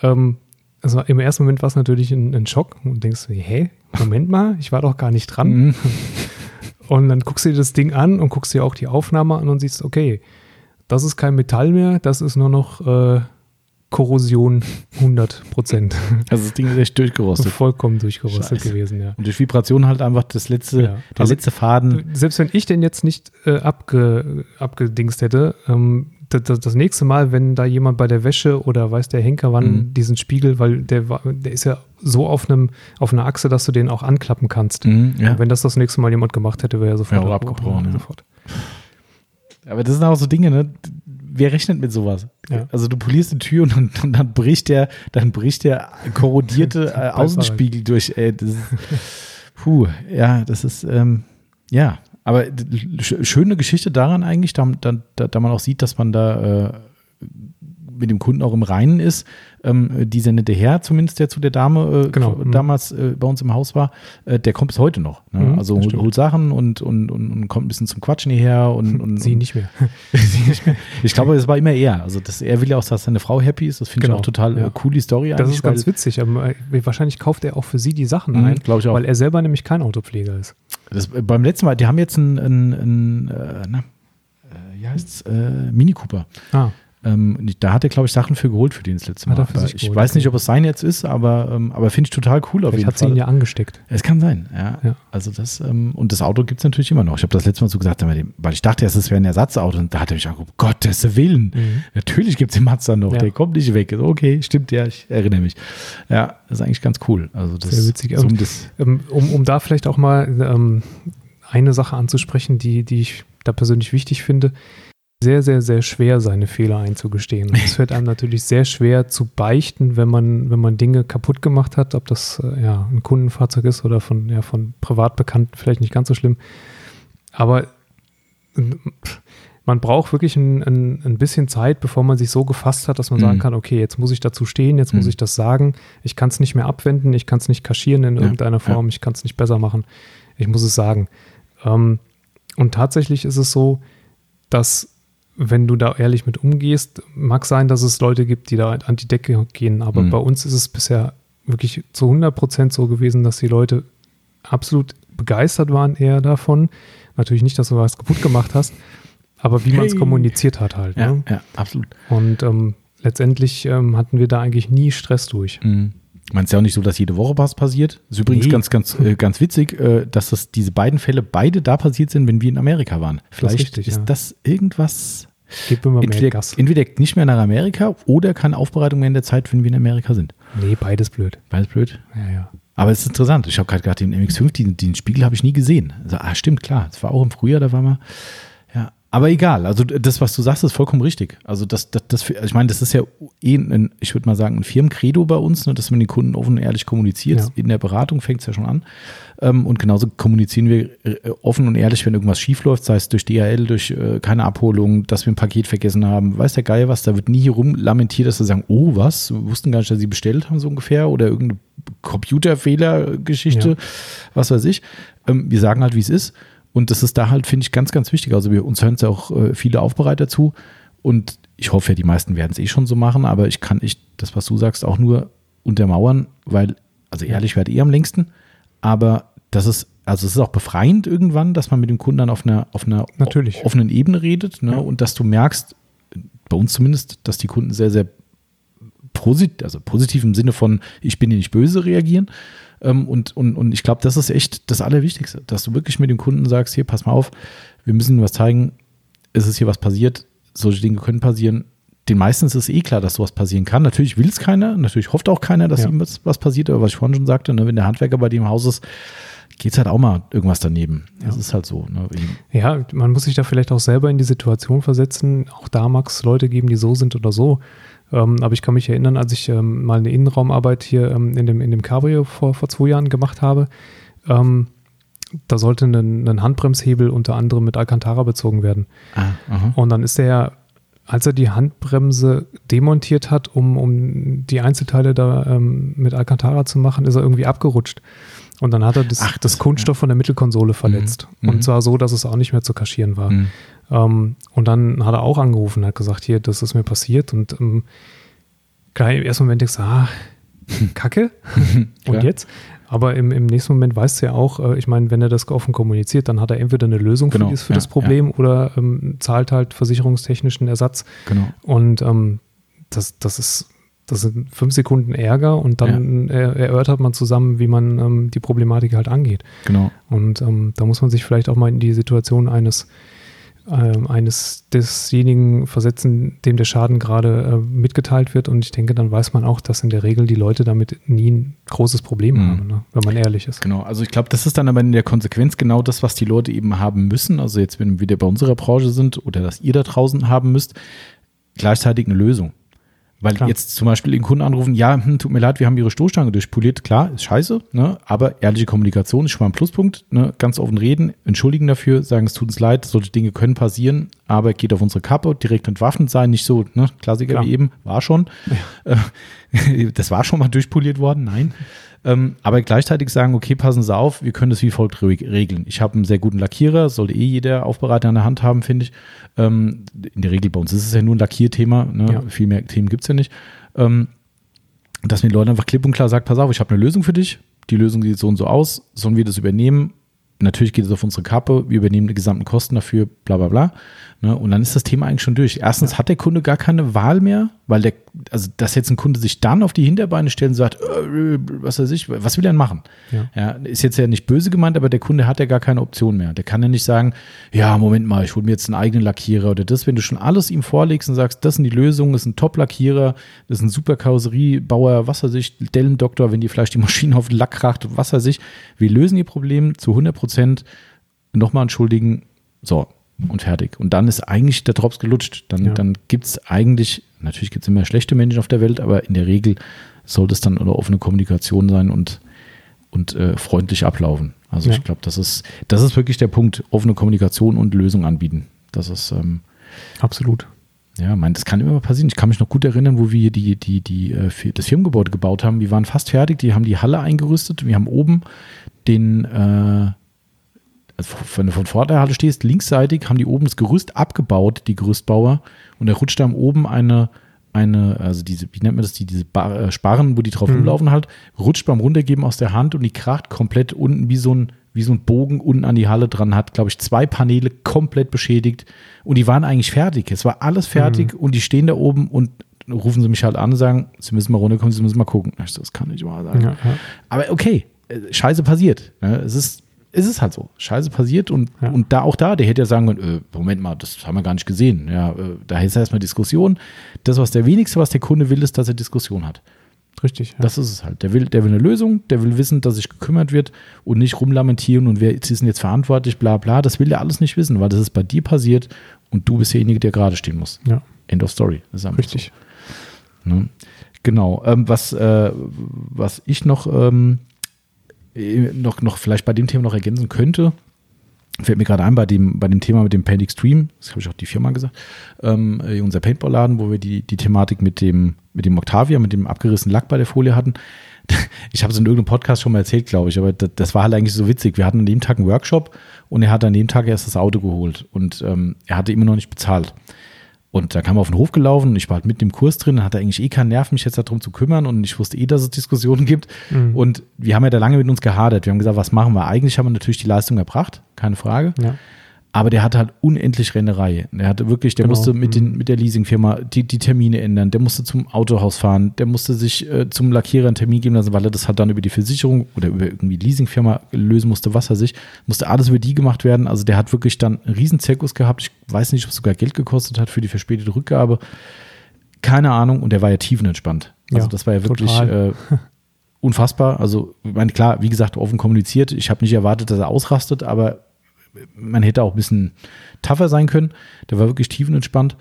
Ähm, also im ersten Moment war es natürlich ein, ein Schock und denkst, du, hä, Moment mal, ich war doch gar nicht dran. Und dann guckst du dir das Ding an und guckst dir auch die Aufnahme an und siehst, okay, das ist kein Metall mehr, das ist nur noch äh, Korrosion 100 Prozent. Also das Ding ist echt durchgerostet. Vollkommen durchgerostet Scheiße. gewesen, ja. Und durch Vibration halt einfach das letzte, Ja. der letzte Faden. Selbst wenn ich den jetzt nicht äh, abge, abgedingst hätte, ähm, das, das, nächste Mal, wenn da jemand bei der Wäsche oder weiß der Henker wann Mhm. diesen Spiegel, weil der, der ist ja so auf einem auf einer Achse, dass du den auch anklappen kannst. Mhm, ja. Und wenn das das nächste Mal jemand gemacht hätte, wäre er sofort Ja, abgebrochen, ja. Sofort. Aber das sind auch so Dinge, ne? Wer rechnet mit sowas? Ja. Also du polierst die Tür und dann, und dann bricht der, dann bricht der korrodierte äh, Außenspiegel durch. Ey, ist, puh, ja, das ist, ähm, ja. Aber schöne Geschichte daran eigentlich, da, da, da man auch sieht, dass man da äh, mit dem Kunden auch im Reinen ist. Ähm, dieser nette Herr, zumindest der zu der Dame äh, Genau, mhm. damals äh, bei uns im Haus war, äh, der kommt bis heute noch. Ne? Mhm, also holt, holt Sachen und, und, und, und kommt ein bisschen zum Quatschen hierher und, und Sie und, nicht mehr. ich glaube, es war immer er. Also das, er will ja auch, dass seine Frau happy ist. Das finde Genau, ich auch total ja. äh, cool, die Story Das ist ganz witzig. Aber äh, wahrscheinlich kauft er auch für sie die Sachen Mhm, ein, glaub ich auch. weil er selber nämlich kein Autopfleger ist. das, äh, beim letzten Mal, die haben jetzt einen, einen, einen äh, na, äh, wie heißt's, äh, Mini Cooper. Ah, Ähm, da hat er, glaube ich, Sachen für geholt für den das letzte Mal. Hat er für Aber sich ich geholt, weiß okay. nicht, ob es sein jetzt ist, aber, ähm, aber finde ich total cool auf vielleicht jeden hat sie Fall. ihn ja angesteckt. Es kann sein, ja. Ja. Also das, ähm, und das Auto gibt es natürlich immer noch. Ich habe das letzte Mal so gesagt, weil ich dachte erst, es wäre ein Ersatzauto. Und da hat er mich angeguckt, Gottes Willen. Mhm. Natürlich gibt es den Mazda noch, Ja. der kommt nicht weg. Okay, stimmt, ja, ich erinnere mich. Ja, das ist eigentlich ganz cool. Also das, Sehr witzig. So um Und- das, Ähm, um, um da vielleicht auch mal ähm, eine Sache anzusprechen, die, die ich da persönlich wichtig finde. Sehr, sehr, sehr schwer, seine Fehler einzugestehen. Es fällt einem natürlich sehr schwer zu beichten, wenn man, wenn man Dinge kaputt gemacht hat, ob das äh, ja, ein Kundenfahrzeug ist oder von, ja, von Privatbekannten, vielleicht nicht ganz so schlimm. Aber man braucht wirklich ein, ein, ein, bisschen Zeit, bevor man sich so gefasst hat, dass man mhm. sagen kann, okay, jetzt muss ich dazu stehen, jetzt mhm. muss ich das sagen, ich kann es nicht mehr abwenden, ich kann es nicht kaschieren in ja, irgendeiner Form, ja. ich kann es nicht besser machen, ich muss es sagen. Ähm, und tatsächlich ist es so, dass wenn du da ehrlich mit umgehst, mag sein, dass es Leute gibt, die da an die Decke gehen, aber mhm. bei uns ist es bisher wirklich zu 100 Prozent so gewesen, dass die Leute absolut begeistert waren eher davon. Natürlich nicht, dass du was kaputt gemacht hast, aber wie man es kommuniziert hat halt. Ja, ne? ja absolut. Und ähm, letztendlich ähm, hatten wir da eigentlich nie Stress durch. Mhm. Man ist ja auch nicht so, dass jede Woche was passiert. Ist übrigens nee. ganz, ganz, äh, ganz witzig, äh, dass das, diese beiden Fälle beide da passiert sind, wenn wir in Amerika waren. Vielleicht das ist, richtig, ist ja. das irgendwas. Gib immer entweder, mehr Gas. entweder nicht mehr nach Amerika oder keine Aufbereitung mehr in der Zeit, wenn wir in Amerika sind. Nee, beides blöd. Beides blöd? Ja, ja. Aber es ist interessant. Ich habe gerade gedacht, den MX5, den, den Spiegel habe ich nie gesehen. Also, ah, stimmt, klar. Das war auch im Frühjahr, da war mal. Aber egal, also das, was du sagst, ist vollkommen richtig. Also das, das, das ich meine, das ist ja eh, ein, ich würde mal sagen, ein Firmencredo bei uns, ne, dass man den Kunden offen und ehrlich kommuniziert. Ja. In der Beratung fängt es ja schon an. Ähm, und genauso kommunizieren wir äh, offen und ehrlich, wenn irgendwas schiefläuft, sei es durch DHL, durch äh, keine Abholung, dass wir ein Paket vergessen haben. Weiß der Geil was, da wird nie hier rumlamentiert, dass wir sagen, oh was, wir wussten gar nicht, dass sie bestellt haben, so ungefähr, oder irgendeine Computerfehlergeschichte, ja. was weiß ich. Ähm, wir sagen halt, wie es ist. Und das ist da halt, finde ich, ganz, ganz wichtig. Also wir, uns hören es ja auch äh, viele Aufbereiter zu. Und ich hoffe ja, die meisten werden es eh schon so machen, aber ich kann ich das, was du sagst, auch nur untermauern, weil, also ehrlich werde eh am längsten, aber das ist, also es ist auch befreiend irgendwann, dass man mit dem Kunden dann auf einer, auf einer Natürlich. offenen Ebene redet ne? Ja. und dass du merkst, bei uns zumindest, dass die Kunden sehr, sehr positiv, also positiv im Sinne von, ich bin dir nicht böse reagieren, und, und, und ich glaube, das ist echt das Allerwichtigste, dass du wirklich mit dem Kunden sagst, hier, pass mal auf, wir müssen was zeigen, es ist hier was passiert, solche Dinge können passieren. Den meisten ist es eh klar, dass sowas passieren kann. Natürlich will es keiner, natürlich hofft auch keiner, dass ja. ihm was, was passiert, aber was ich vorhin schon sagte, ne, wenn der Handwerker bei dir im Haus ist, geht es halt auch mal irgendwas daneben. Ja. Das ist halt so. Ne? Ja, man muss sich da vielleicht auch selber in die Situation versetzen. Auch da mag es Leute geben, die so sind oder so. Ähm, aber ich kann mich erinnern, als ich ähm, mal eine Innenraumarbeit hier ähm, in, dem, in dem Cabrio vor, vor zwei Jahren gemacht habe, ähm, da sollte ein, ein, Handbremshebel unter anderem mit Alcantara bezogen werden. Ah, und dann ist der, als er die Handbremse demontiert hat, um, um die Einzelteile da ähm, mit Alcantara zu machen, ist er irgendwie abgerutscht. Und dann hat er das, Ach, das Kunststoff ja. von der Mittelkonsole verletzt. Mhm. Und zwar so, dass es auch nicht mehr zu kaschieren war. Mhm. Ähm, und dann hat er auch angerufen und hat gesagt, hier, das ist mir passiert. Und ähm, klar, im ersten Moment denkst du, ah, Kacke. und jetzt? Aber im, im nächsten Moment weißt du ja auch, äh, ich meine, wenn er das offen kommuniziert, dann hat er entweder eine Lösung genau, für, dieses, für ja, das Problem ja. oder ähm, zahlt halt versicherungstechnischen Ersatz. Genau. Und ähm, das, das ist das sind fünf Sekunden Ärger und dann ja. erörtert man zusammen, wie man ähm, die Problematik halt angeht. Genau. Und ähm, da muss man sich vielleicht auch mal in die Situation eines ähm, eines desjenigen versetzen, dem der Schaden gerade äh, mitgeteilt wird. Und ich denke, dann weiß man auch, dass in der Regel die Leute damit nie ein großes Problem mhm. haben, ne? wenn man ehrlich ist. Genau, also ich glaube, das ist dann aber in der Konsequenz genau das, was die Leute eben haben müssen. Also jetzt, wenn wir wieder bei unserer Branche sind oder dass ihr da draußen haben müsst, gleichzeitig eine Lösung. Weil klar. jetzt zum Beispiel den Kunden anrufen, ja, hm, tut mir leid, wir haben Ihre Stoßstange durchpoliert. Klar, ist scheiße, ne? aber ehrliche Kommunikation ist schon mal ein Pluspunkt. Ne? Ganz offen reden, entschuldigen dafür, sagen, es tut uns leid, solche Dinge können passieren, aber geht auf unsere Kappe, direkt entwaffnet sein, nicht so, ne? Klassiker klar. wie eben, war schon. Ja. Äh, das war schon mal durchpoliert worden, nein. Ähm, aber gleichzeitig sagen, okay, passen Sie auf, wir können das wie folgt regeln. Ich habe einen sehr guten Lackierer, sollte eh jeder Aufbereiter an der Hand haben, finde ich. Ähm, in der Regel bei uns ist es ja nur ein Lackierthema, ne? ja. viel mehr Themen gibt es ja nicht. Ähm, dass mir die Leute einfach klipp und klar sagt, pass auf, ich habe eine Lösung für dich, die Lösung sieht so und so aus, sollen wir das übernehmen? Natürlich geht es auf unsere Kappe, wir übernehmen die gesamten Kosten dafür, bla bla bla. Ne? Und dann ist das Thema eigentlich schon durch. Erstens ja. hat der Kunde gar keine Wahl mehr, weil der, also dass jetzt ein Kunde sich dann auf die Hinterbeine stellt und sagt, äh, was weiß ich, was will er denn machen? Ja. ja. ist jetzt ja nicht böse gemeint, aber der Kunde hat ja gar keine Option mehr. Der kann ja nicht sagen, ja, Moment mal, ich hole mir jetzt einen eigenen Lackierer oder das, wenn du schon alles ihm vorlegst und sagst, das sind die Lösungen, das ist ein Top-Lackierer, das ist ein super Karosseriebauer, was weiß ich, Dellendoktor, wenn die vielleicht die Maschine auf den Lack kracht, was weiß ich, wir lösen ihr Problem zu 100 Prozent. Nochmal entschuldigen, so, und fertig. Und dann ist eigentlich der Drops gelutscht. Dann, ja. dann gibt es eigentlich, natürlich gibt es immer schlechte Menschen auf der Welt, aber in der Regel sollte es dann eine offene Kommunikation sein und, und äh, freundlich ablaufen. Also ja. ich glaube, das ist, das ist wirklich der Punkt, offene Kommunikation und Lösung anbieten. Das ist, ähm, Absolut. Ja, mein, das kann immer passieren. Ich kann mich noch gut erinnern, wo wir die, die, die, äh, das Firmengebäude gebaut haben. Wir waren fast fertig, die haben die Halle eingerüstet. Wir haben oben den, äh, also wenn du von vor der Halle stehst, linksseitig haben die oben das Gerüst abgebaut, die Gerüstbauer, und da rutscht dann oben eine, eine, also diese, wie nennt man das, die, diese Bar, äh, Sparren, wo die drauf mhm. rumlaufen halt, rutscht beim Runtergeben aus der Hand und die kracht komplett unten wie so ein, wie so ein Bogen unten an die Halle dran, hat, glaube ich, zwei Paneele komplett beschädigt und die waren eigentlich fertig. Es war alles fertig mhm. und die stehen da oben und rufen sie mich halt an und sagen, sie müssen mal runterkommen, sie müssen mal gucken. Ich so, das kann nicht wahr sein. Ja, ja. Aber okay, äh, Scheiße passiert. Ne? Es ist ist es halt so. Scheiße passiert und, ja. und da auch da, der hätte ja sagen können, äh, Moment mal, das haben wir gar nicht gesehen. Ja, äh, da ist erstmal Diskussion. Das, was der wenigste, was der Kunde will, ist, dass er Diskussion hat. Richtig. Ja. Das ist es halt. Der will, der will eine Lösung, der will wissen, dass sich gekümmert wird und nicht rumlamentieren und wer ist denn jetzt verantwortlich, bla bla. Das will er alles nicht wissen, weil das ist bei dir passiert und du bist derjenige, der gerade stehen muss. Ja. End of Story. Richtig. So. Ne? Genau. Ähm, was, äh, was ich noch ähm, äh, noch, noch vielleicht bei dem Thema noch ergänzen könnte, fällt mir gerade ein, bei dem, bei dem Thema mit dem Paint Extreme, das habe ich auch die Firma gesagt, ähm, äh, unser Paintball-Laden, wo wir die, die Thematik mit dem, mit dem Octavia, mit dem abgerissenen Lack bei der Folie hatten. Ich habe es in irgendeinem Podcast schon mal erzählt, glaube ich, aber das, das, war halt eigentlich so witzig. Wir hatten an dem Tag einen Workshop und er hat an dem Tag erst das Auto geholt und ähm, er hatte immer noch nicht bezahlt. Und da kam er auf den Hof gelaufen ich war halt mit dem Kurs drin, hatte eigentlich eh keinen Nerv, mich jetzt darum zu kümmern und ich wusste eh, dass es Diskussionen gibt. Mhm. Und wir haben ja da lange mit uns gehadert. Wir haben gesagt, was machen wir? Eigentlich haben wir natürlich die Leistung erbracht, keine Frage. Ja. Aber der hatte halt unendlich Rennerei. Der hatte wirklich, der genau. musste mit, den, mhm. mit der Leasingfirma die, die Termine ändern. Der musste zum Autohaus fahren. Der musste sich äh, zum Lackierer einen Termin geben lassen, weil er das halt dann über die Versicherung oder über irgendwie Leasingfirma lösen musste, was er sich. Musste alles über die gemacht werden. Also der hat wirklich dann einen riesen Zirkus gehabt. Ich weiß nicht, ob es sogar Geld gekostet hat für die verspätete Rückgabe. Keine Ahnung. Und der war ja tiefenentspannt. Also ja, das war ja wirklich äh, unfassbar. Also, ich meine, klar, wie gesagt, offen kommuniziert. Ich habe nicht erwartet, dass er ausrastet, aber man hätte auch ein bisschen tougher sein können. Der war wirklich tiefenentspannt.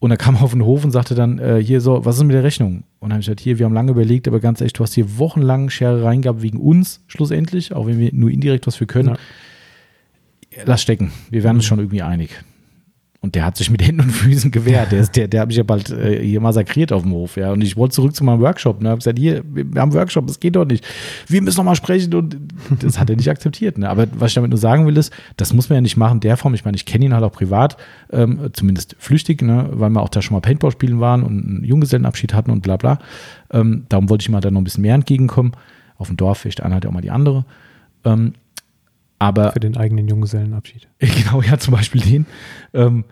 Und er kam auf den Hof und sagte dann, äh, hier so, was ist mit der Rechnung? Und dann habe ich gesagt, hier, wir haben lange überlegt, aber ganz ehrlich, du hast hier wochenlang Schere reingehabt wegen uns schlussendlich, auch wenn wir nur indirekt was für können. Ja. Lass stecken, wir werden uns schon irgendwie einig. Und der hat sich mit Händen und Füßen gewehrt. Der, ist, der, der hat mich ja bald äh, hier massakriert auf dem Hof. Ja. Und ich wollte zurück zu meinem Workshop. Ne. habe gesagt, hier, wir haben Workshop, das geht doch nicht. Wir müssen noch mal sprechen. Und das hat er nicht akzeptiert. Ne. Aber was ich damit nur sagen will, ist, das muss man ja nicht machen, der Form. Ich meine, ich kenne ihn halt auch privat, ähm, zumindest flüchtig, ne, weil wir auch da schon mal Paintball spielen waren und einen Junggesellenabschied hatten und bla bla. Ähm, darum wollte ich mal da noch ein bisschen mehr entgegenkommen. Auf dem Dorf vielleicht einer hat ja auch mal die andere. Ähm, aber Für den eigenen Junggesellenabschied. Genau, ja, zum Beispiel den. Ähm,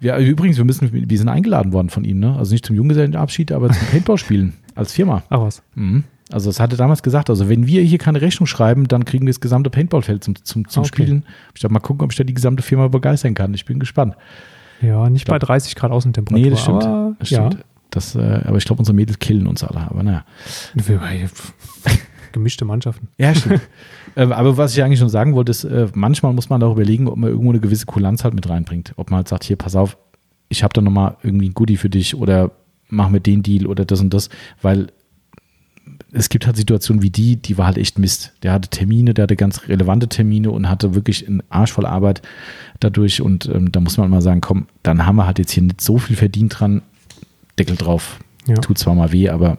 ja, übrigens, wir müssen, wir sind eingeladen worden von ihm, ne? Also nicht zum Junggesellenabschied, aber zum Paintball-Spielen als Firma. Ach was. Mhm. Also das hatte damals gesagt, also wenn wir hier keine Rechnung schreiben, dann kriegen wir das gesamte Paintballfeld zum, zum, zum okay. Spielen. Ich darf mal gucken, ob ich da die gesamte Firma begeistern kann. Ich bin gespannt. Ja, nicht bei 30 Grad Außentemperatur. Nee, das stimmt. Aber, das stimmt. Ja. Das, äh, aber ich glaube, unsere Mädels killen uns alle. Aber naja. Gemischte Mannschaften. Ja, stimmt. Ähm, aber was ich eigentlich schon sagen wollte, ist, äh, manchmal muss man auch überlegen, ob man irgendwo eine gewisse Kulanz halt mit reinbringt. Ob man halt sagt, hier, pass auf, ich habe da nochmal irgendwie ein Goodie für dich oder mach mir den Deal oder das und das, weil es gibt halt Situationen wie die, die war halt echt Mist. Der hatte Termine, der hatte ganz relevante Termine und hatte wirklich einen Arsch voll Arbeit dadurch. Und ähm, da muss man mal sagen, komm, dann haben wir halt jetzt hier nicht so viel verdient dran. Deckel drauf. Ja. Tut zwar mal weh, aber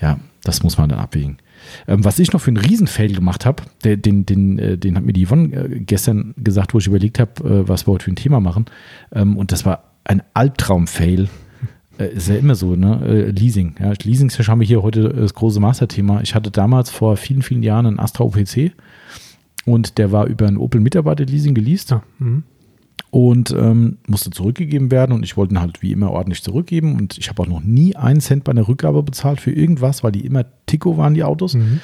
ja, das muss man dann abwägen. Ähm, was ich noch für einen Riesenfail gemacht habe, den, den, äh, den hat mir die Yvonne äh, gestern gesagt, wo ich überlegt habe, äh, was wir heute für ein Thema machen. Ähm, und das war ein Albtraum-Fail. Ist ja immer so, ne? Leasing. Ja, Leasing haben wir hier heute das große Masterthema. Ich hatte damals vor vielen, vielen Jahren einen Astra OPC und der war über ein Opel Mitarbeiter-Leasing geleast. Ja. Mhm und ähm, musste zurückgegeben werden und ich wollte ihn halt wie immer ordentlich zurückgeben und ich habe auch noch nie einen Cent bei einer Rückgabe bezahlt für irgendwas, weil die immer Tico waren, die Autos. Mhm.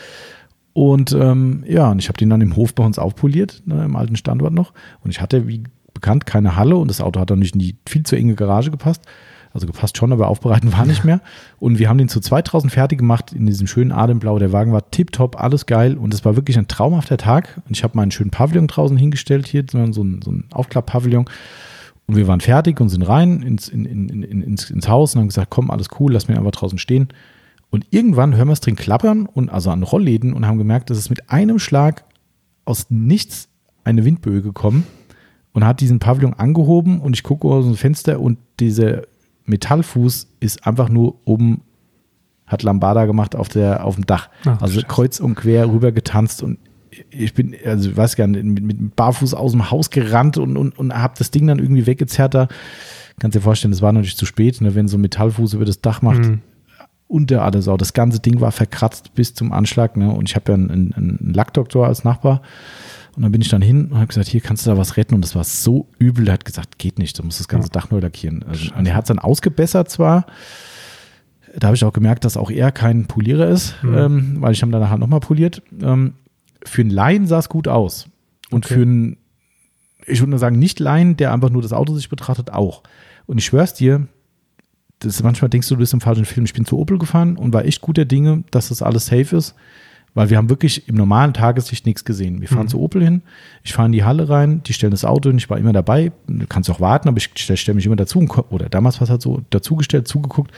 Und ähm, ja, und ich habe den dann im Hof bei uns aufpoliert, ne, im alten Standort noch. Und ich hatte, wie bekannt, keine Halle und das Auto hat dann nicht in die viel zu enge Garage gepasst. Also gepasst schon, aber aufbereiten war nicht mehr. Und wir haben den zu 2000 fertig gemacht in diesem schönen Ademblau. Der Wagen war tipptopp, alles geil. Und es war wirklich ein traumhafter Tag. Und ich habe meinen schönen Pavillon draußen hingestellt hier, so ein, so ein Aufklapp-Pavillon. Und wir waren fertig und sind rein ins, in, in, in, ins, ins Haus und haben gesagt, komm, alles cool, lass mir einfach draußen stehen. Und irgendwann hören wir es drin klappern und also an Rollläden und haben gemerkt, dass es mit einem Schlag aus nichts eine Windböe gekommen und hat diesen Pavillon angehoben und ich gucke aus dem Fenster und dieser Metallfuß ist einfach nur oben, hat Lambada gemacht auf, der, auf dem Dach. Ach, also Scheiße. kreuz und quer rüber getanzt und ich bin, also ich weiß gar nicht, mit, mit Barfuß aus dem Haus gerannt und, und, und habe das Ding dann irgendwie weggezerrt da. Kannst dir vorstellen, es war natürlich zu spät, ne, wenn so ein Metallfuß über das Dach macht. Mhm. Unter alles Sau. Das ganze Ding war verkratzt bis zum Anschlag. Ne? Und ich habe ja einen, einen, einen Lackdoktor als Nachbar. Und dann bin ich dann hin und habe gesagt, hier kannst du da was retten. Und das war so übel. Er hat gesagt, geht nicht, du musst das ganze Dach neu lackieren. Also, und er hat es dann ausgebessert zwar. Da habe ich auch gemerkt, dass auch er kein Polierer ist, Mhm. ähm, weil ich habe danach nochmal poliert. Ähm, für einen Laien sah es gut aus. Und Okay. für einen, ich würde nur sagen, nicht Laien, der einfach nur das Auto sich betrachtet, auch. Und ich schwör's dir, das manchmal denkst du, du bist im falschen Film. Ich bin zu Opel gefahren und war echt guter Dinge, dass das alles safe ist, weil wir haben wirklich im normalen Tageslicht nichts gesehen. Wir fahren Mhm. zu Opel hin, ich fahre in die Halle rein, die stellen das Auto hin, ich war immer dabei, du kannst auch warten, aber ich stelle stell mich immer dazu, und oder damals war es halt so, dazugestellt, zugeguckt.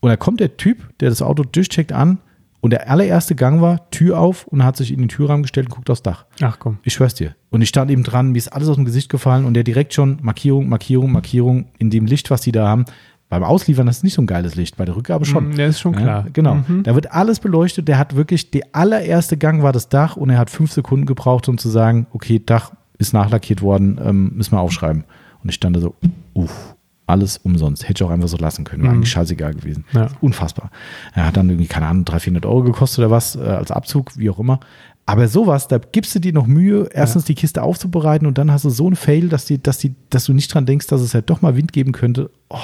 Und da kommt der Typ, der das Auto durchcheckt an und der allererste Gang war, Tür auf und hat sich in den Türrahmen gestellt und guckt aufs Dach. Ach komm. Ich schwör's dir. Und ich stand eben dran, mir ist alles aus dem Gesicht gefallen und der direkt schon Markierung, Markierung, Markierung in dem Licht, was die da haben. Beim Ausliefern ist nicht so ein geiles Licht, bei der Rückgabe schon. Mm, Der ist schon Ja, klar. genau. Mhm. Da wird alles beleuchtet. Der hat wirklich, der allererste Gang war das Dach und er hat fünf Sekunden gebraucht, um zu sagen, okay, Dach ist nachlackiert worden, ähm, müssen wir aufschreiben. Und ich stand da so, uff, alles umsonst. Hätte ich auch einfach so lassen können. War Mhm. eigentlich scheißegal gewesen. Ja. Unfassbar. Er hat dann irgendwie, keine Ahnung, 300, 400 Euro gekostet oder was, äh, als Abzug, wie auch immer. Aber sowas, da gibst du dir noch Mühe, erstens die Kiste aufzubereiten und dann hast du so einen Fail, dass, die, dass, die, dass du nicht dran denkst, dass es halt doch mal Wind geben könnte. Oh,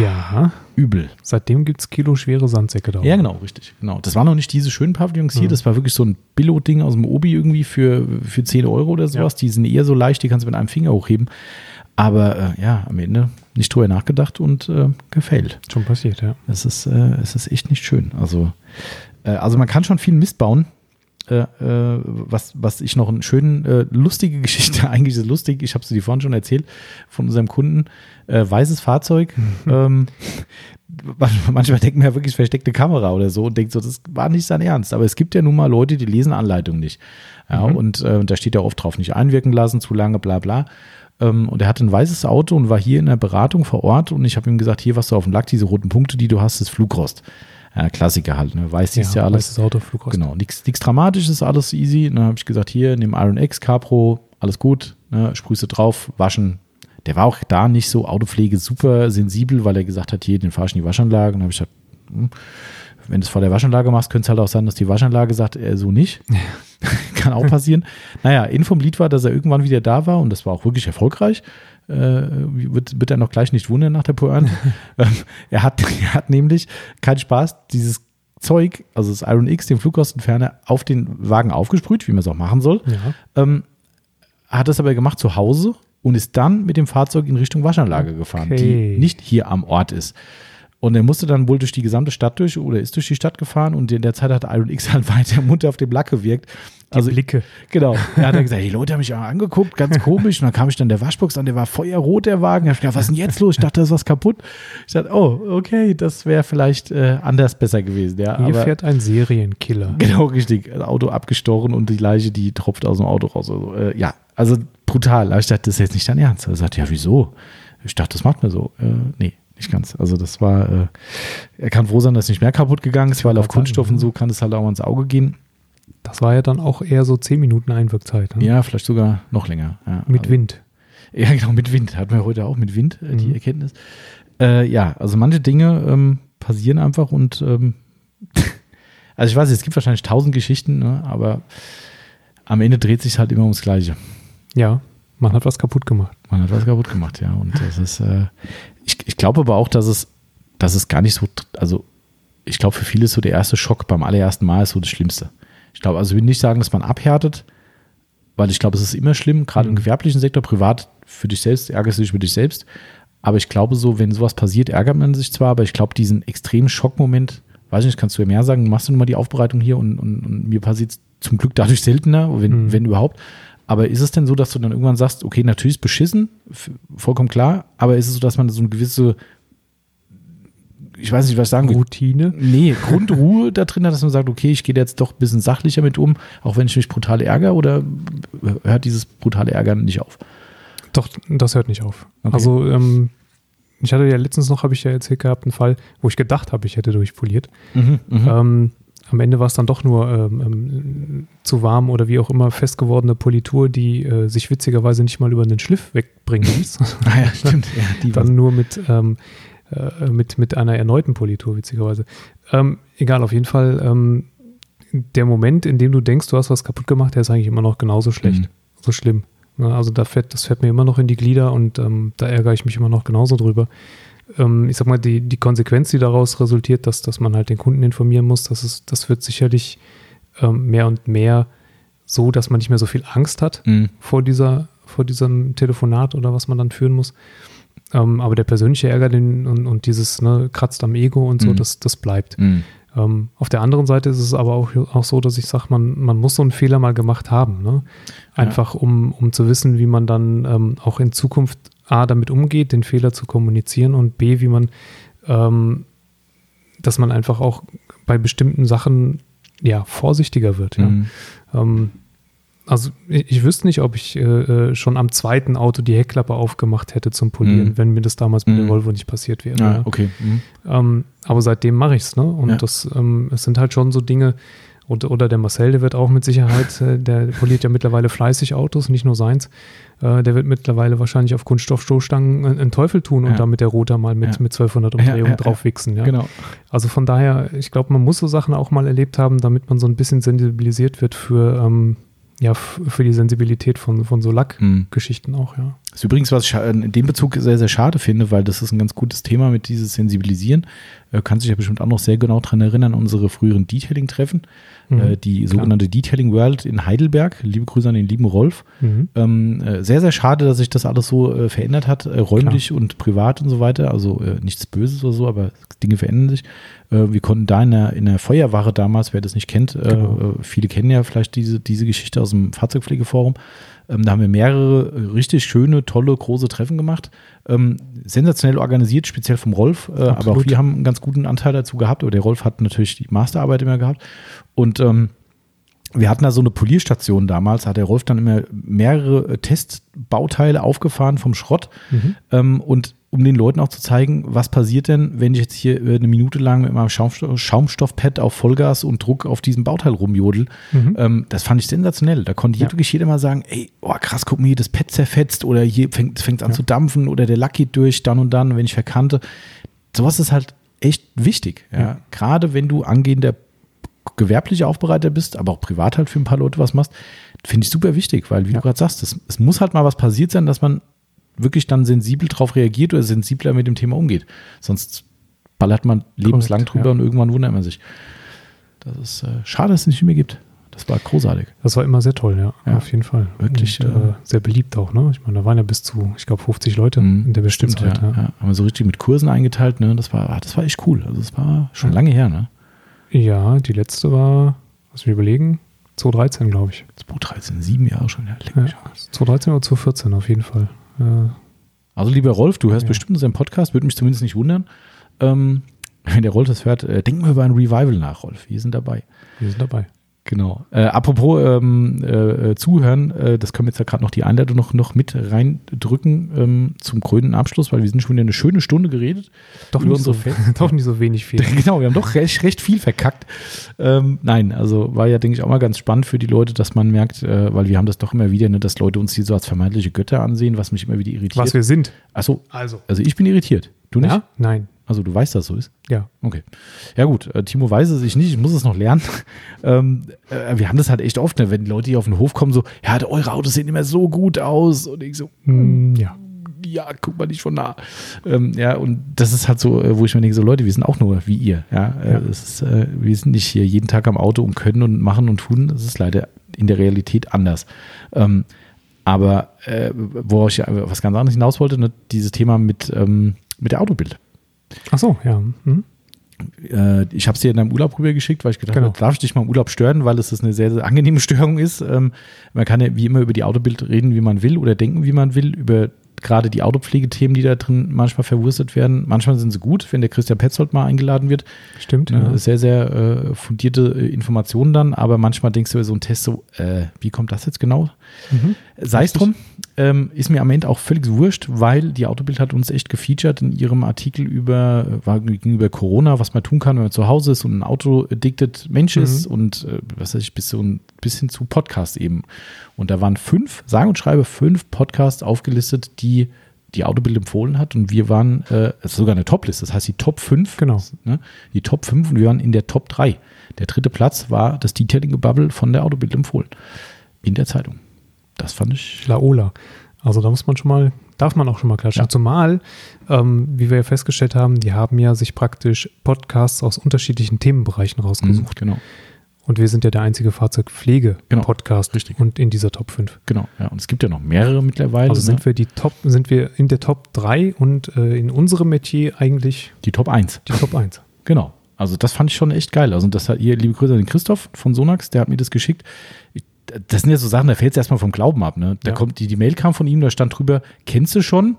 Ja, übel. seitdem gibt es kiloschwere Sandsäcke da. Ja, genau, richtig. Genau. Das waren noch nicht diese schönen Pavillons hier, Mhm. das war wirklich so ein Billo-Ding aus dem Obi irgendwie für, für 10 Euro oder sowas. Die sind eher so leicht, die kannst du mit einem Finger hochheben. Aber äh, ja, am Ende nicht drüber nachgedacht und äh, gefailt. Schon passiert, ja. Es ist, äh, es ist echt nicht schön. Also, äh, also man kann schon viel Mist bauen. Äh, äh, was, was ich noch eine schöne, äh, lustige Geschichte, eigentlich ist es lustig, ich habe sie dir vorhin schon erzählt, von unserem Kunden, äh, weißes Fahrzeug. ähm, manchmal, denkt man ja wirklich versteckte Kamera oder so und denkt so, das war nicht sein Ernst. Aber es gibt ja nun mal Leute, die lesen Anleitungen nicht. Ja, Mhm. und äh, da steht ja oft drauf, nicht einwirken lassen, zu lange, bla bla. Ähm, und er hatte ein weißes Auto und war hier in der Beratung vor Ort und ich habe ihm gesagt, hier, was du auf dem Lack, diese roten Punkte, die du hast, ist Flugrost. Ja, Klassiker halt, ne? Weiß siehst ja, alles. weißes Auto, Flugrost. Genau, nichts Dramatisches, alles easy. Dann habe ich gesagt, hier, nimm Iron X Capro, alles gut, ne, sprühst du drauf, waschen. Der war auch da nicht so Autopflege super sensibel, weil er gesagt hat, hier, den fahr ich in die Waschanlage. Und dann habe ich gesagt, hm, wenn du es vor der Waschanlage machst, könnte es halt auch sein, dass die Waschanlage sagt, äh, so nicht. Kann auch passieren. naja, Info vom Lied war, dass er irgendwann wieder da war und das war auch wirklich erfolgreich. Äh, wird, wird er noch gleich nicht wundern nach der Pointe. ähm, er, hat, er hat nämlich keinen Spaß, dieses Zeug, also das Iron X, den Flugkostenferner, auf den Wagen aufgesprüht, wie man es auch machen soll. Ja. Ähm, hat das aber gemacht zu Hause und ist dann mit dem Fahrzeug in Richtung Waschanlage gefahren, Okay. die nicht hier am Ort ist. Und er musste dann wohl durch die gesamte Stadt durch oder ist durch die Stadt gefahren und in der Zeit hat Iron X halt weiter munter auf dem Lack gewirkt. Die Also Blicke. Genau. Er hat dann gesagt, die Leute haben mich auch angeguckt, ganz komisch. Und dann kam ich dann der Waschbox an, der war feuerrot, der Wagen. Ich dachte, was ist denn jetzt los? Ich dachte, da ist was kaputt. Ich dachte, oh, okay, das wäre vielleicht äh, anders besser gewesen. Ja, Hier aber fährt ein Serienkiller. genau richtig. Auto abgestochen und die Leiche, die tropft aus dem Auto raus. Also, äh, ja, also brutal. Aber ich dachte, das ist jetzt nicht dein Ernst. Er sagt, ja, wieso? Ich dachte, das macht man so. Äh, nee. Nicht ganz. Also das war, äh, er kann froh sein, dass nicht mehr kaputt gegangen ist, weil auf Kunststoffen so kann es halt auch ins Auge gehen. Das war ja dann auch eher so 10 Minuten Einwirkzeit. Ne? Ja, vielleicht sogar noch länger. Ja, Mit also- Wind. Ja, genau, mit Wind. Hatten wir heute auch mit Wind, äh, die Mhm. Erkenntnis. Äh, ja, also manche Dinge ähm, passieren einfach und ähm, also ich weiß, es gibt wahrscheinlich tausend Geschichten, ne, aber am Ende dreht sich halt immer ums Gleiche. Ja, man hat was kaputt gemacht. Man hat was kaputt gemacht, ja. Und das ist, äh, ich, ich glaube aber auch, dass es, dass es gar nicht so, also ich glaube, für viele ist so der erste Schock beim allerersten Mal ist so das Schlimmste. Ich glaube, also ich will nicht sagen, dass man abhärtet, weil ich glaube, es ist immer schlimm, gerade im Mhm. gewerblichen Sektor, privat für dich selbst, ärgerst du dich für dich selbst. Aber ich glaube so, wenn sowas passiert, ärgert man sich zwar, aber ich glaube, diesen extremen Schockmoment, weiß ich nicht, kannst du ja mehr sagen, machst du nun mal die Aufbereitung hier und, und, und mir passiert es zum Glück dadurch seltener, wenn, Mhm. wenn überhaupt. Aber ist es denn so, dass du dann irgendwann sagst, okay, natürlich ist beschissen, vollkommen klar, aber ist es so, dass man so eine gewisse ich weiß nicht, was ich sagen will. Routine. Nee, Grundruhe da drin, dass man sagt, okay, ich gehe jetzt doch ein bisschen sachlicher mit um, auch wenn ich mich brutal ärgere oder hört dieses brutale Ärgern nicht auf? Doch, das hört nicht auf. Okay. Also, ähm, ich hatte ja letztens noch, habe ich ja erzählt gehabt, einen Fall, wo ich gedacht habe, ich hätte durchpoliert. Mhm, Ähm, am Ende war es dann doch nur ähm, ähm, zu warm oder wie auch immer festgewordene Politur, die äh, sich witzigerweise nicht mal über einen Schliff wegbringen ließ. ah ja, stimmt. Ja, die dann nur mit, ähm, äh, mit, mit einer erneuten Politur, witzigerweise. Ähm, egal, auf jeden Fall, ähm, der Moment, in dem du denkst, du hast was kaputt gemacht, der ist eigentlich immer noch genauso schlecht, Mhm. so schlimm. Ne, also da fährt, das fährt mir immer noch in die Glieder und ähm, da ärgere ich mich immer noch genauso drüber. Ähm, ich sag mal, die, die Konsequenz, die daraus resultiert, dass, dass man halt den Kunden informieren muss, das, ist, das wird sicherlich ähm, mehr und mehr so, dass man nicht mehr so viel Angst hat Mhm. vor dieser, vor diesem Telefonat oder was man dann führen muss. Ähm, aber der persönliche Ärger den, und, und dieses ne, kratzt am Ego und so, Mhm. das, das bleibt. Mhm. Ähm, auf der anderen Seite ist es aber auch, auch so, dass ich sage, man, man muss so einen Fehler mal gemacht haben. Ne? Einfach um, um zu wissen, wie man dann ähm, auch in Zukunft A damit umgeht, den Fehler zu kommunizieren und B, wie man, ähm, dass man einfach auch bei bestimmten Sachen ja vorsichtiger wird. Ja? Mhm. Ähm, also ich, wüsste nicht, ob ich äh, äh, schon am zweiten Auto die Heckklappe aufgemacht hätte zum Polieren, Mhm. wenn mir das damals mit Mhm. dem Volvo nicht passiert wäre. Ja, ja. okay. Mhm. Ähm, aber seitdem mache ich es, ne? Und Ja. das, ähm, es sind halt schon so Dinge, oder, oder der Marcel, der wird auch mit Sicherheit, äh, der poliert ja mittlerweile fleißig Autos, nicht nur seins. Äh, der wird mittlerweile wahrscheinlich auf Kunststoffstoßstangen einen, Teufel tun und Ja. da mit der Rotor mal mit, mit 1200 Ja, Umdrehungen ja, ja. drauf wichsen. Ja? Genau. Also von daher, ich glaube, man muss so Sachen auch mal erlebt haben, damit man so ein bisschen sensibilisiert wird für, ähm, ja, für die Sensibilität von, von so Lackgeschichten Mhm. auch, ja. Das ist übrigens, was ich in dem Bezug sehr, sehr schade finde, weil das ist ein ganz gutes Thema mit dieses Sensibilisieren. Äh, kannst dich ja bestimmt auch noch sehr genau dran erinnern, unsere früheren Detailing-Treffen. Mhm. Äh, die sogenannte Detailing World in Heidelberg. Liebe Grüße an den lieben Rolf. Mhm. Ähm, äh, sehr, sehr schade, dass sich das alles so äh, verändert hat, äh, räumlich und privat und so weiter. Also äh, nichts Böses oder so, aber Dinge verändern sich. Wir konnten da in der, in der Feuerwache damals, wer das nicht kennt, Genau. viele kennen ja vielleicht diese, diese Geschichte aus dem Fahrzeugpflegeforum. Ähm, da haben wir mehrere richtig schöne, tolle, große Treffen gemacht. Ähm, sensationell organisiert, speziell vom Rolf. Äh, aber auch wir haben einen ganz guten Anteil dazu gehabt. Aber der Rolf hat natürlich die Masterarbeit immer gehabt. Und ähm, wir hatten da so eine Polierstation damals, hat der Rolf dann immer mehrere äh, Testbauteile aufgefahren vom Schrott. Mhm. Ähm, und um den Leuten auch zu zeigen, was passiert denn, wenn ich jetzt hier äh, eine Minute lang mit meinem Schaumstoff, Schaumstoffpad auf Vollgas und Druck auf diesem Bauteil rumjodel. Mhm. Ähm, das fand ich sensationell. Da konnte Ja. wirklich jeder mal sagen, ey, oh krass, guck mal hier, das Pad zerfetzt oder hier fängt es an Ja. zu dampfen oder der Lack geht durch, dann und dann, wenn ich verkannte. Sowas ist halt echt wichtig. Ja? Ja. Gerade wenn du angehender gewerblicher Aufbereiter bist, aber auch privat halt für ein paar Leute was machst, finde ich super wichtig, weil wie du gerade sagst, es, es muss halt mal was passiert sein, dass man wirklich dann sensibel drauf reagiert oder sensibler mit dem Thema umgeht. Sonst ballert man lebenslang drüber ja. und irgendwann wundert man sich. Das ist äh, schade, dass es nicht mehr gibt. Das war großartig. Das war immer sehr toll, ja, Ja. auf jeden Fall. Wirklich, Und, äh, äh, sehr beliebt auch, ne? Ich meine, da waren ja bis zu, ich glaube, 50 Leute Mhm, in der Stimmt, bestimmten ja. Ja. wir so richtig mit Kursen eingeteilt, ne? Das war, ah, das war echt cool. Also das war schon lange her, ne? Ja. die letzte war, lass mich überlegen, 2013, glaube ich. 2013, sieben Jahre schon, ja. Ja, mich am 2013 oder 2014 auf jeden Fall. Also lieber Rolf, du hörst Ja. bestimmt unseren Podcast, würde mich zumindest nicht wundern. Ähm, wenn der Rolf das hört, äh, denken wir über ein Revival nach, Rolf. Wir sind dabei. wir sind dabei. Genau. Äh, apropos ähm, äh, Zuhören, äh, das können wir jetzt ja gerade noch die Einleitung noch, noch mit reindrücken ähm, zum krönenden Abschluss, weil wir sind schon wieder eine schöne Stunde geredet. Doch nicht, so, doch nicht so wenig viel. Genau, wir haben doch recht, recht viel verkackt. Ähm, nein, also war ja, denke ich, auch mal ganz spannend für die Leute, dass man merkt, äh, weil wir haben das doch immer wieder, ne, dass Leute uns hier so als vermeintliche Götter ansehen, was mich immer wieder irritiert. Was wir sind. Achso, Also. also ich bin irritiert. Du nicht? Ja? Nein. Also du weißt, dass so ist. Ja. Okay. Ja gut, äh, Timo weiß es, ich nicht, ich muss es noch lernen. ähm, äh, wir haben das halt echt oft, ne, wenn die Leute hier auf den Hof kommen, so, ja, eure Autos sehen immer so gut aus. Und ich so, Mm, ja. ja, guck mal nicht von nah. Ähm, ja, und das ist halt so, äh, wo ich mir denke, so Leute, wir sind auch nur wie ihr. Ja, äh, Ja. Ist, äh, wir sind nicht hier jeden Tag am Auto und können und machen und tun. Das ist leider in der Realität anders. Ähm, aber äh, wo ich was ganz anderes hinaus wollte, ne, dieses Thema mit, ähm, mit der Autobild. Ach so, ja. Mhm. Äh, ich habe es dir in deinem Urlaub rübergeschickt, weil ich gedacht Genau. habe, darf ich dich mal im Urlaub stören, weil es eine sehr, sehr angenehme Störung ist. Ähm, man kann ja wie immer über die Autobild reden, wie man will oder denken, wie man will. Über gerade die Autopflegethemen, die da drin manchmal verwurstet werden. Manchmal sind sie gut, wenn der Christian Petzold mal eingeladen wird. Stimmt, Ne, ja. Sehr, sehr äh, fundierte äh, Informationen dann, aber manchmal denkst du über so einen Test so, äh, wie kommt das jetzt genau? Mhm. Sei es drum, ähm, ist mir am Ende auch völlig wurscht, weil die Autobild hat uns echt gefeatured in ihrem Artikel über, äh, war gegenüber Corona, was man tun kann, wenn man zu Hause ist und ein Auto-addicted Mensch Mhm. ist und äh, was weiß ich, bis, so ein bisschen zu Podcast eben. Und da waren fünf, sage und schreibe, fünf Podcasts aufgelistet, die die Autobild empfohlen hat und wir waren, äh, es ist sogar eine Top-Liste, das heißt die Top 5, Genau. ne, die Top 5 und wir waren in der Top 3. Der dritte Platz war das Detailing Bubble von der Autobild empfohlen. In der Zeitung. Das fand ich Laola. Also da muss man schon mal, darf man auch schon mal klatschen. Ja. Zumal, ähm, wie wir ja festgestellt haben, die haben ja sich praktisch Podcasts aus unterschiedlichen Themenbereichen rausgesucht. Genau, Und wir sind ja der einzige Fahrzeugpflege-Podcast Genau, richtig. und in dieser Top 5. genau. Ja, und es gibt ja noch mehrere mittlerweile. Also sind ne? wir die Top, sind wir in der Top 3 und äh, in unserem Metier eigentlich die Top 1. die Top 1. Genau. Also das fand ich schon echt geil. Also das hat ihr, liebe Grüße an den Christoph von Sonax, der hat mir das geschickt. Das sind ja so Sachen, da fällt es erstmal vom Glauben ab. Ne? Da Ja. kommt die, die Mail kam von ihm, da stand drüber, kennst du schon?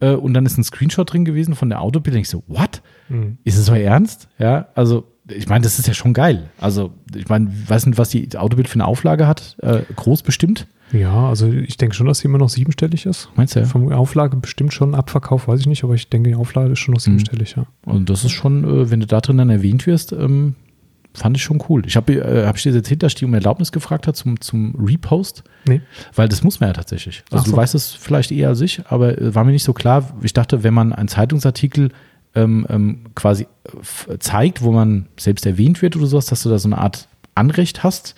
Äh, und dann ist ein Screenshot drin gewesen von der Autobild. Ich so, what? Mhm. Ist es so ernst? Ja, also ich meine, das ist ja schon geil. Also ich meine, weiß nicht, was die Autobild für eine Auflage hat. Äh, groß bestimmt. Ja, also ich denke schon, dass sie immer noch siebenstellig ist. Meinst du ja? Vom Auflage bestimmt schon Abverkauf, weiß ich nicht, aber ich denke, die Auflage ist schon noch Mhm. siebenstellig, ja. Und das ist schon, äh, wenn du da drin dann erwähnt wirst, ähm, fand ich schon cool. Ich habe äh, hab ich dir jetzt erzählt, dass die um Erlaubnis gefragt hat zum, zum Repost, Nee. weil das muss man ja tatsächlich. Also so. du weißt es vielleicht eher als ich, aber äh, war mir nicht so klar. Ich dachte, wenn man einen Zeitungsartikel ähm, ähm, quasi äh, zeigt, wo man selbst erwähnt wird oder sowas, dass du da so eine Art Anrecht hast.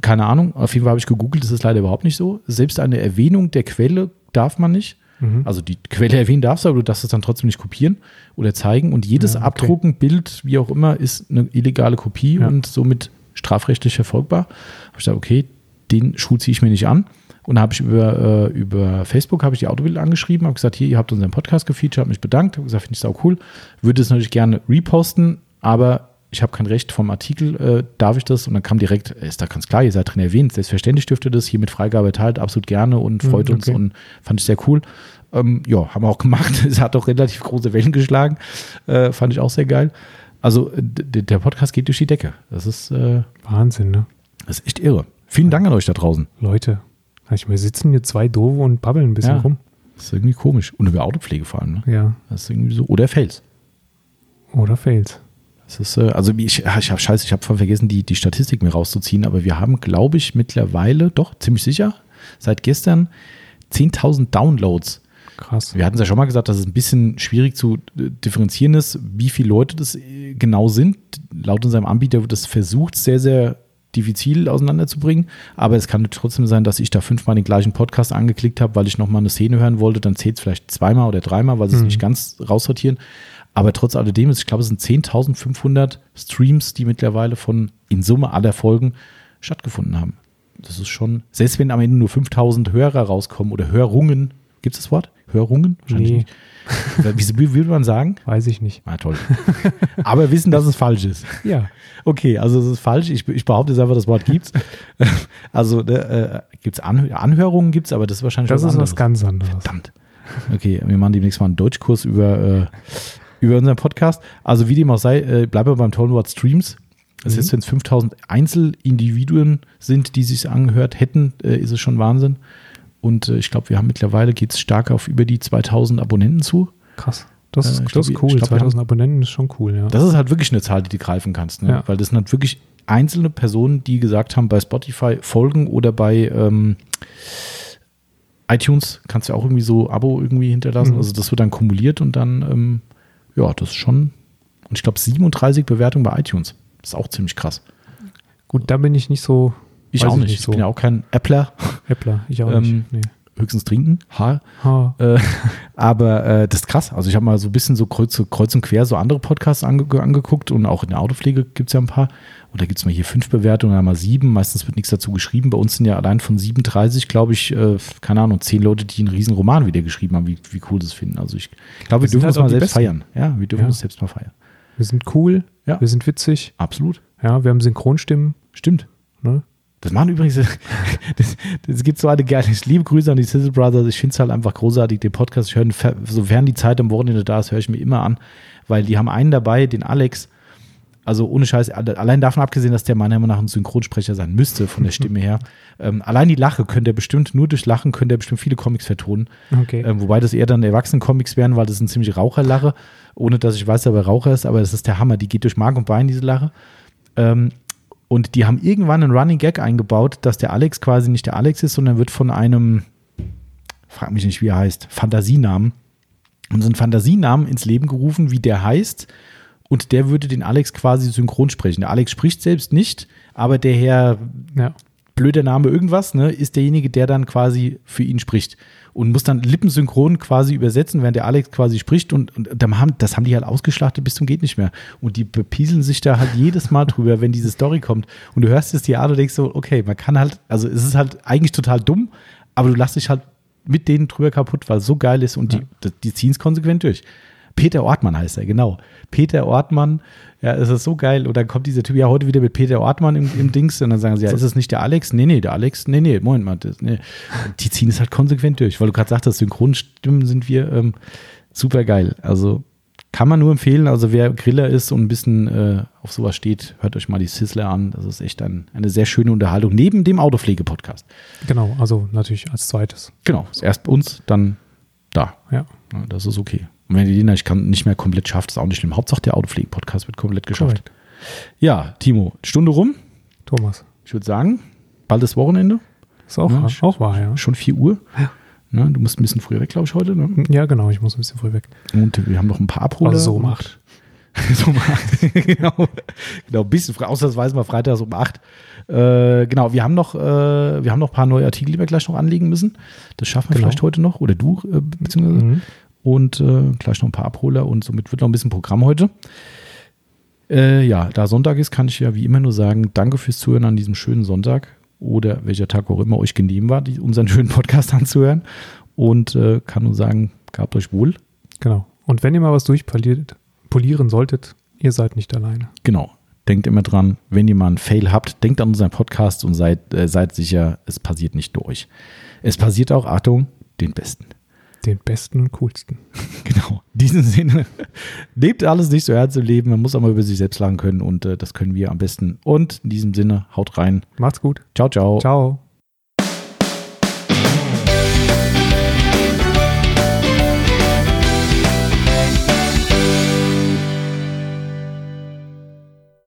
Keine Ahnung, auf jeden Fall habe ich gegoogelt, das ist leider überhaupt nicht so. Selbst eine Erwähnung der Quelle darf man nicht. Mhm. Also die Quelle erwähnen darfst du, aber du darfst es dann trotzdem nicht kopieren oder zeigen. Und jedes Ja, okay. Abdrucken, Bild, wie auch immer, ist eine illegale Kopie Ja. und somit strafrechtlich verfolgbar. Habe ich gesagt, okay, den Schuh ziehe ich mir nicht an. Und da habe ich über, äh, über Facebook habe ich die Autobild angeschrieben, habe gesagt, hier, ihr habt unseren Podcast gefeatured, habe mich bedankt, habe gesagt, finde ich sau cool. Würde es natürlich gerne reposten, aber ich habe kein Recht vom Artikel, äh, darf ich das? Und dann kam direkt, äh, ist da ganz klar, ihr seid drin erwähnt, selbstverständlich dürft ihr das hier mit Freigabe erteilt, absolut gerne und Mhm, freut uns okay. und fand ich sehr cool. Ähm, ja, haben wir auch gemacht. Es hat auch relativ große Wellen geschlagen. Äh, fand ich auch sehr geil. Also der Podcast geht durch die Decke. Das ist, äh, Wahnsinn, ne? das ist echt irre. Vielen Dank an euch da draußen. Leute, ich wir sitzen hier zwei Doofe und babbeln ein bisschen Ja. rum. Das ist irgendwie komisch. Und über Autopflege vor allem. Ne? Ja. Das ist irgendwie so. Oder Fails. Oder Fails. Das ist, äh, also ich, ich habe scheiße, ich habe vergessen, die, die Statistik mir rauszuziehen, aber wir haben, glaube ich, mittlerweile, doch, ziemlich sicher, seit gestern 10.000 Downloads. Krass. Wir hatten es ja schon mal gesagt, dass es ein bisschen schwierig zu äh, differenzieren ist, wie viele Leute das äh, genau sind. Laut unserem Anbieter wird das versucht, sehr, sehr diffizil auseinanderzubringen. Aber es kann trotzdem sein, dass ich da fünfmal den gleichen Podcast angeklickt habe, weil ich nochmal eine Szene hören wollte. Dann zählt es vielleicht zweimal oder dreimal, weil sie es Mhm. nicht ganz raussortieren. Aber trotz alledem, ist, ich glaube, es sind 10.500 Streams, die mittlerweile von in Summe aller Folgen stattgefunden haben. Das ist schon, selbst wenn am Ende nur 5000 Hörer rauskommen oder Hörungen, gibt es das Wort? Hörungen? Wahrscheinlich Nee. nicht. Wie, würde man sagen? Weiß ich nicht. Ah, toll. Aber wissen, dass es falsch ist. Ja. Okay, also es ist falsch. Ich, ich behaupte jetzt einfach, das Wort gibt's. Also ne, äh, gibt's Anhör Anhörungen, gibt's, aber das ist wahrscheinlich Das ist anderes. was ganz anderes. Verdammt. Okay, wir machen demnächst mal einen Deutschkurs über, äh, über unseren Podcast. Also wie dem auch sei, äh, bleiben wir beim tollen Wort Streams. Das Mhm. heißt, wenn es 5000 Einzelindividuen sind, die sich angehört hätten, äh, ist es schon Wahnsinn. Und äh, ich glaube, wir haben mittlerweile, geht es stark auf über die 2000 Abonnenten zu. Krass. Das ist, Äh, das glaub, ist cool. glaub, wir 2000 Abonnenten ist schon cool, ja. Das ist halt wirklich eine Zahl, die du greifen kannst. Ne? Ja. Weil das sind halt wirklich einzelne Personen, die gesagt haben, bei Spotify folgen oder bei ähm, iTunes kannst du auch irgendwie so Abo irgendwie hinterlassen. Mhm. Also das wird dann kumuliert und dann, ähm, ja, das ist schon, und ich glaube 37 Bewertungen bei iTunes. Das ist auch ziemlich krass. Gut, da bin ich nicht so. Ich weiß auch nicht. Ich so. bin ja auch kein Appler, Appler, ich auch Ähm, nicht. Nee. höchstens trinken. Ha. Ha. Äh, aber äh, das ist krass. Also ich habe mal so ein bisschen so kreuz, kreuz und quer so andere Podcasts ange angeguckt und auch in der Autopflege gibt es ja ein paar. Und da gibt es mal hier fünf Bewertungen, dann mal sieben. Meistens wird nichts dazu geschrieben. Bei uns sind ja allein von 37, glaube ich, äh, keine Ahnung, zehn Leute, die einen riesen Roman wieder geschrieben haben, wie, wie cool das finden. Also ich glaube, wir sind dürfen halt uns mal selbst Besten. feiern. Ja, wir dürfen Ja. uns selbst mal feiern. Wir sind cool, Ja. wir sind witzig, Absolut. ja, wir haben Synchronstimmen. Stimmt. Ne? Das machen übrigens, das, das gibt so eine geile, ich liebe Grüße an die Sizzle Brothers. Ich finde es halt einfach großartig, den Podcast. Ich höre, sofern die Zeit am Wochenende da ist, höre ich mir immer an, weil die haben einen dabei, den Alex. Also ohne Scheiß, allein davon abgesehen, dass der meiner Meinung nach ein Synchronsprecher sein müsste, von der Stimme her. Ähm, allein die Lache könnte er bestimmt, nur durch Lachen könnte er bestimmt viele Comics vertonen. Okay. Ähm, wobei das eher dann Erwachsenen-Comics wären, weil das ein ziemlich Raucherlache, ohne dass ich weiß, dass er Raucher ist, aber das ist der Hammer. Die geht durch Mark und Bein, diese Lache. Ähm, und die haben irgendwann einen Running Gag eingebaut, dass der Alex quasi nicht der Alex ist, sondern wird von einem, frag mich nicht, wie er heißt, Fantasienamen, und so einen Fantasienamen ins Leben gerufen, wie der heißt. Und der würde den Alex quasi synchron sprechen. Der Alex spricht selbst nicht, aber der Herr, ja. Blöder Name irgendwas, ne, ist derjenige, der dann quasi für ihn spricht und muss dann lippensynchron quasi übersetzen, während der Alex quasi spricht und, und das haben die halt ausgeschlachtet bis zum geht nicht mehr. Und die bepieseln sich da halt jedes Mal drüber, wenn diese Story kommt. Und du hörst es dir an und denkst so, okay, man kann halt, also es ist halt eigentlich total dumm, aber du lässt dich halt mit denen drüber kaputt, weil es so geil ist und die, die ziehen es konsequent durch. Peter Ortmann heißt er, genau. Peter Ortmann, ja, es ist so geil. Und dann kommt dieser Typ ja heute wieder mit Peter Ortmann im, im Dings und dann sagen sie, ja, ist es nicht der Alex? Nee, nee, der Alex, nee, nee, Moment mal. Das, nee. Die ziehen es halt konsequent durch, weil du gerade sagtest, Synchronstimmen sind wir ähm, super geil. Also kann man nur empfehlen. Also wer Griller ist und ein bisschen äh, auf sowas steht, hört euch mal die Sizzler an. Das ist echt ein, eine sehr schöne Unterhaltung neben dem Autopflege-Podcast. Genau, also natürlich als zweites. Genau, erst uns, dann da. Ja. ja das ist okay. Und wenn ich kann nicht mehr komplett schafft, ist auch nicht schlimm. Hauptsache der Autopflege-Podcast wird komplett geschafft. Correct. Ja, Timo, Stunde rum. Thomas. Ich würde sagen, bald ist Wochenende. Ist auch, ja, auch wahr, ja. Schon 4 Uhr. Ja. Ne, du musst ein bisschen früher weg, glaube ich, heute. Ne? Ja, genau, ich muss ein bisschen früh weg. Und wir haben noch ein paar Abholer. Also so um 8. so um 8. genau. genau, ein bisschen früh. Ausnahmsweise mal freitags um 8. Äh, genau, wir haben noch, äh, wir haben noch ein paar neue Artikel, die wir gleich noch anlegen müssen. Das schaffen wir genau. vielleicht heute noch. Oder du, äh, beziehungsweise. Mhm und äh, gleich noch ein paar Abholer und somit wird noch ein bisschen Programm heute. Äh, ja, da Sonntag ist, kann ich ja wie immer nur sagen, danke fürs Zuhören an diesem schönen Sonntag oder welcher Tag auch immer euch genehm war, die, unseren schönen Podcast anzuhören. Und äh, kann nur sagen, gehabt euch wohl. Genau. Und wenn ihr mal was durchpolieren solltet, ihr seid nicht alleine. Genau. Denkt immer dran, wenn ihr mal einen Fail habt, denkt an unseren Podcast und seid, äh, seid sicher, es passiert nicht durch. Es passiert auch, Achtung, den Besten. Den besten und coolsten. Genau. In diesem Sinne, lebt alles nicht so ernst im Leben. Man muss auch mal über sich selbst lachen können und äh, das können wir am besten. Und in diesem Sinne, haut rein. Macht's gut. Ciao, ciao. Ciao.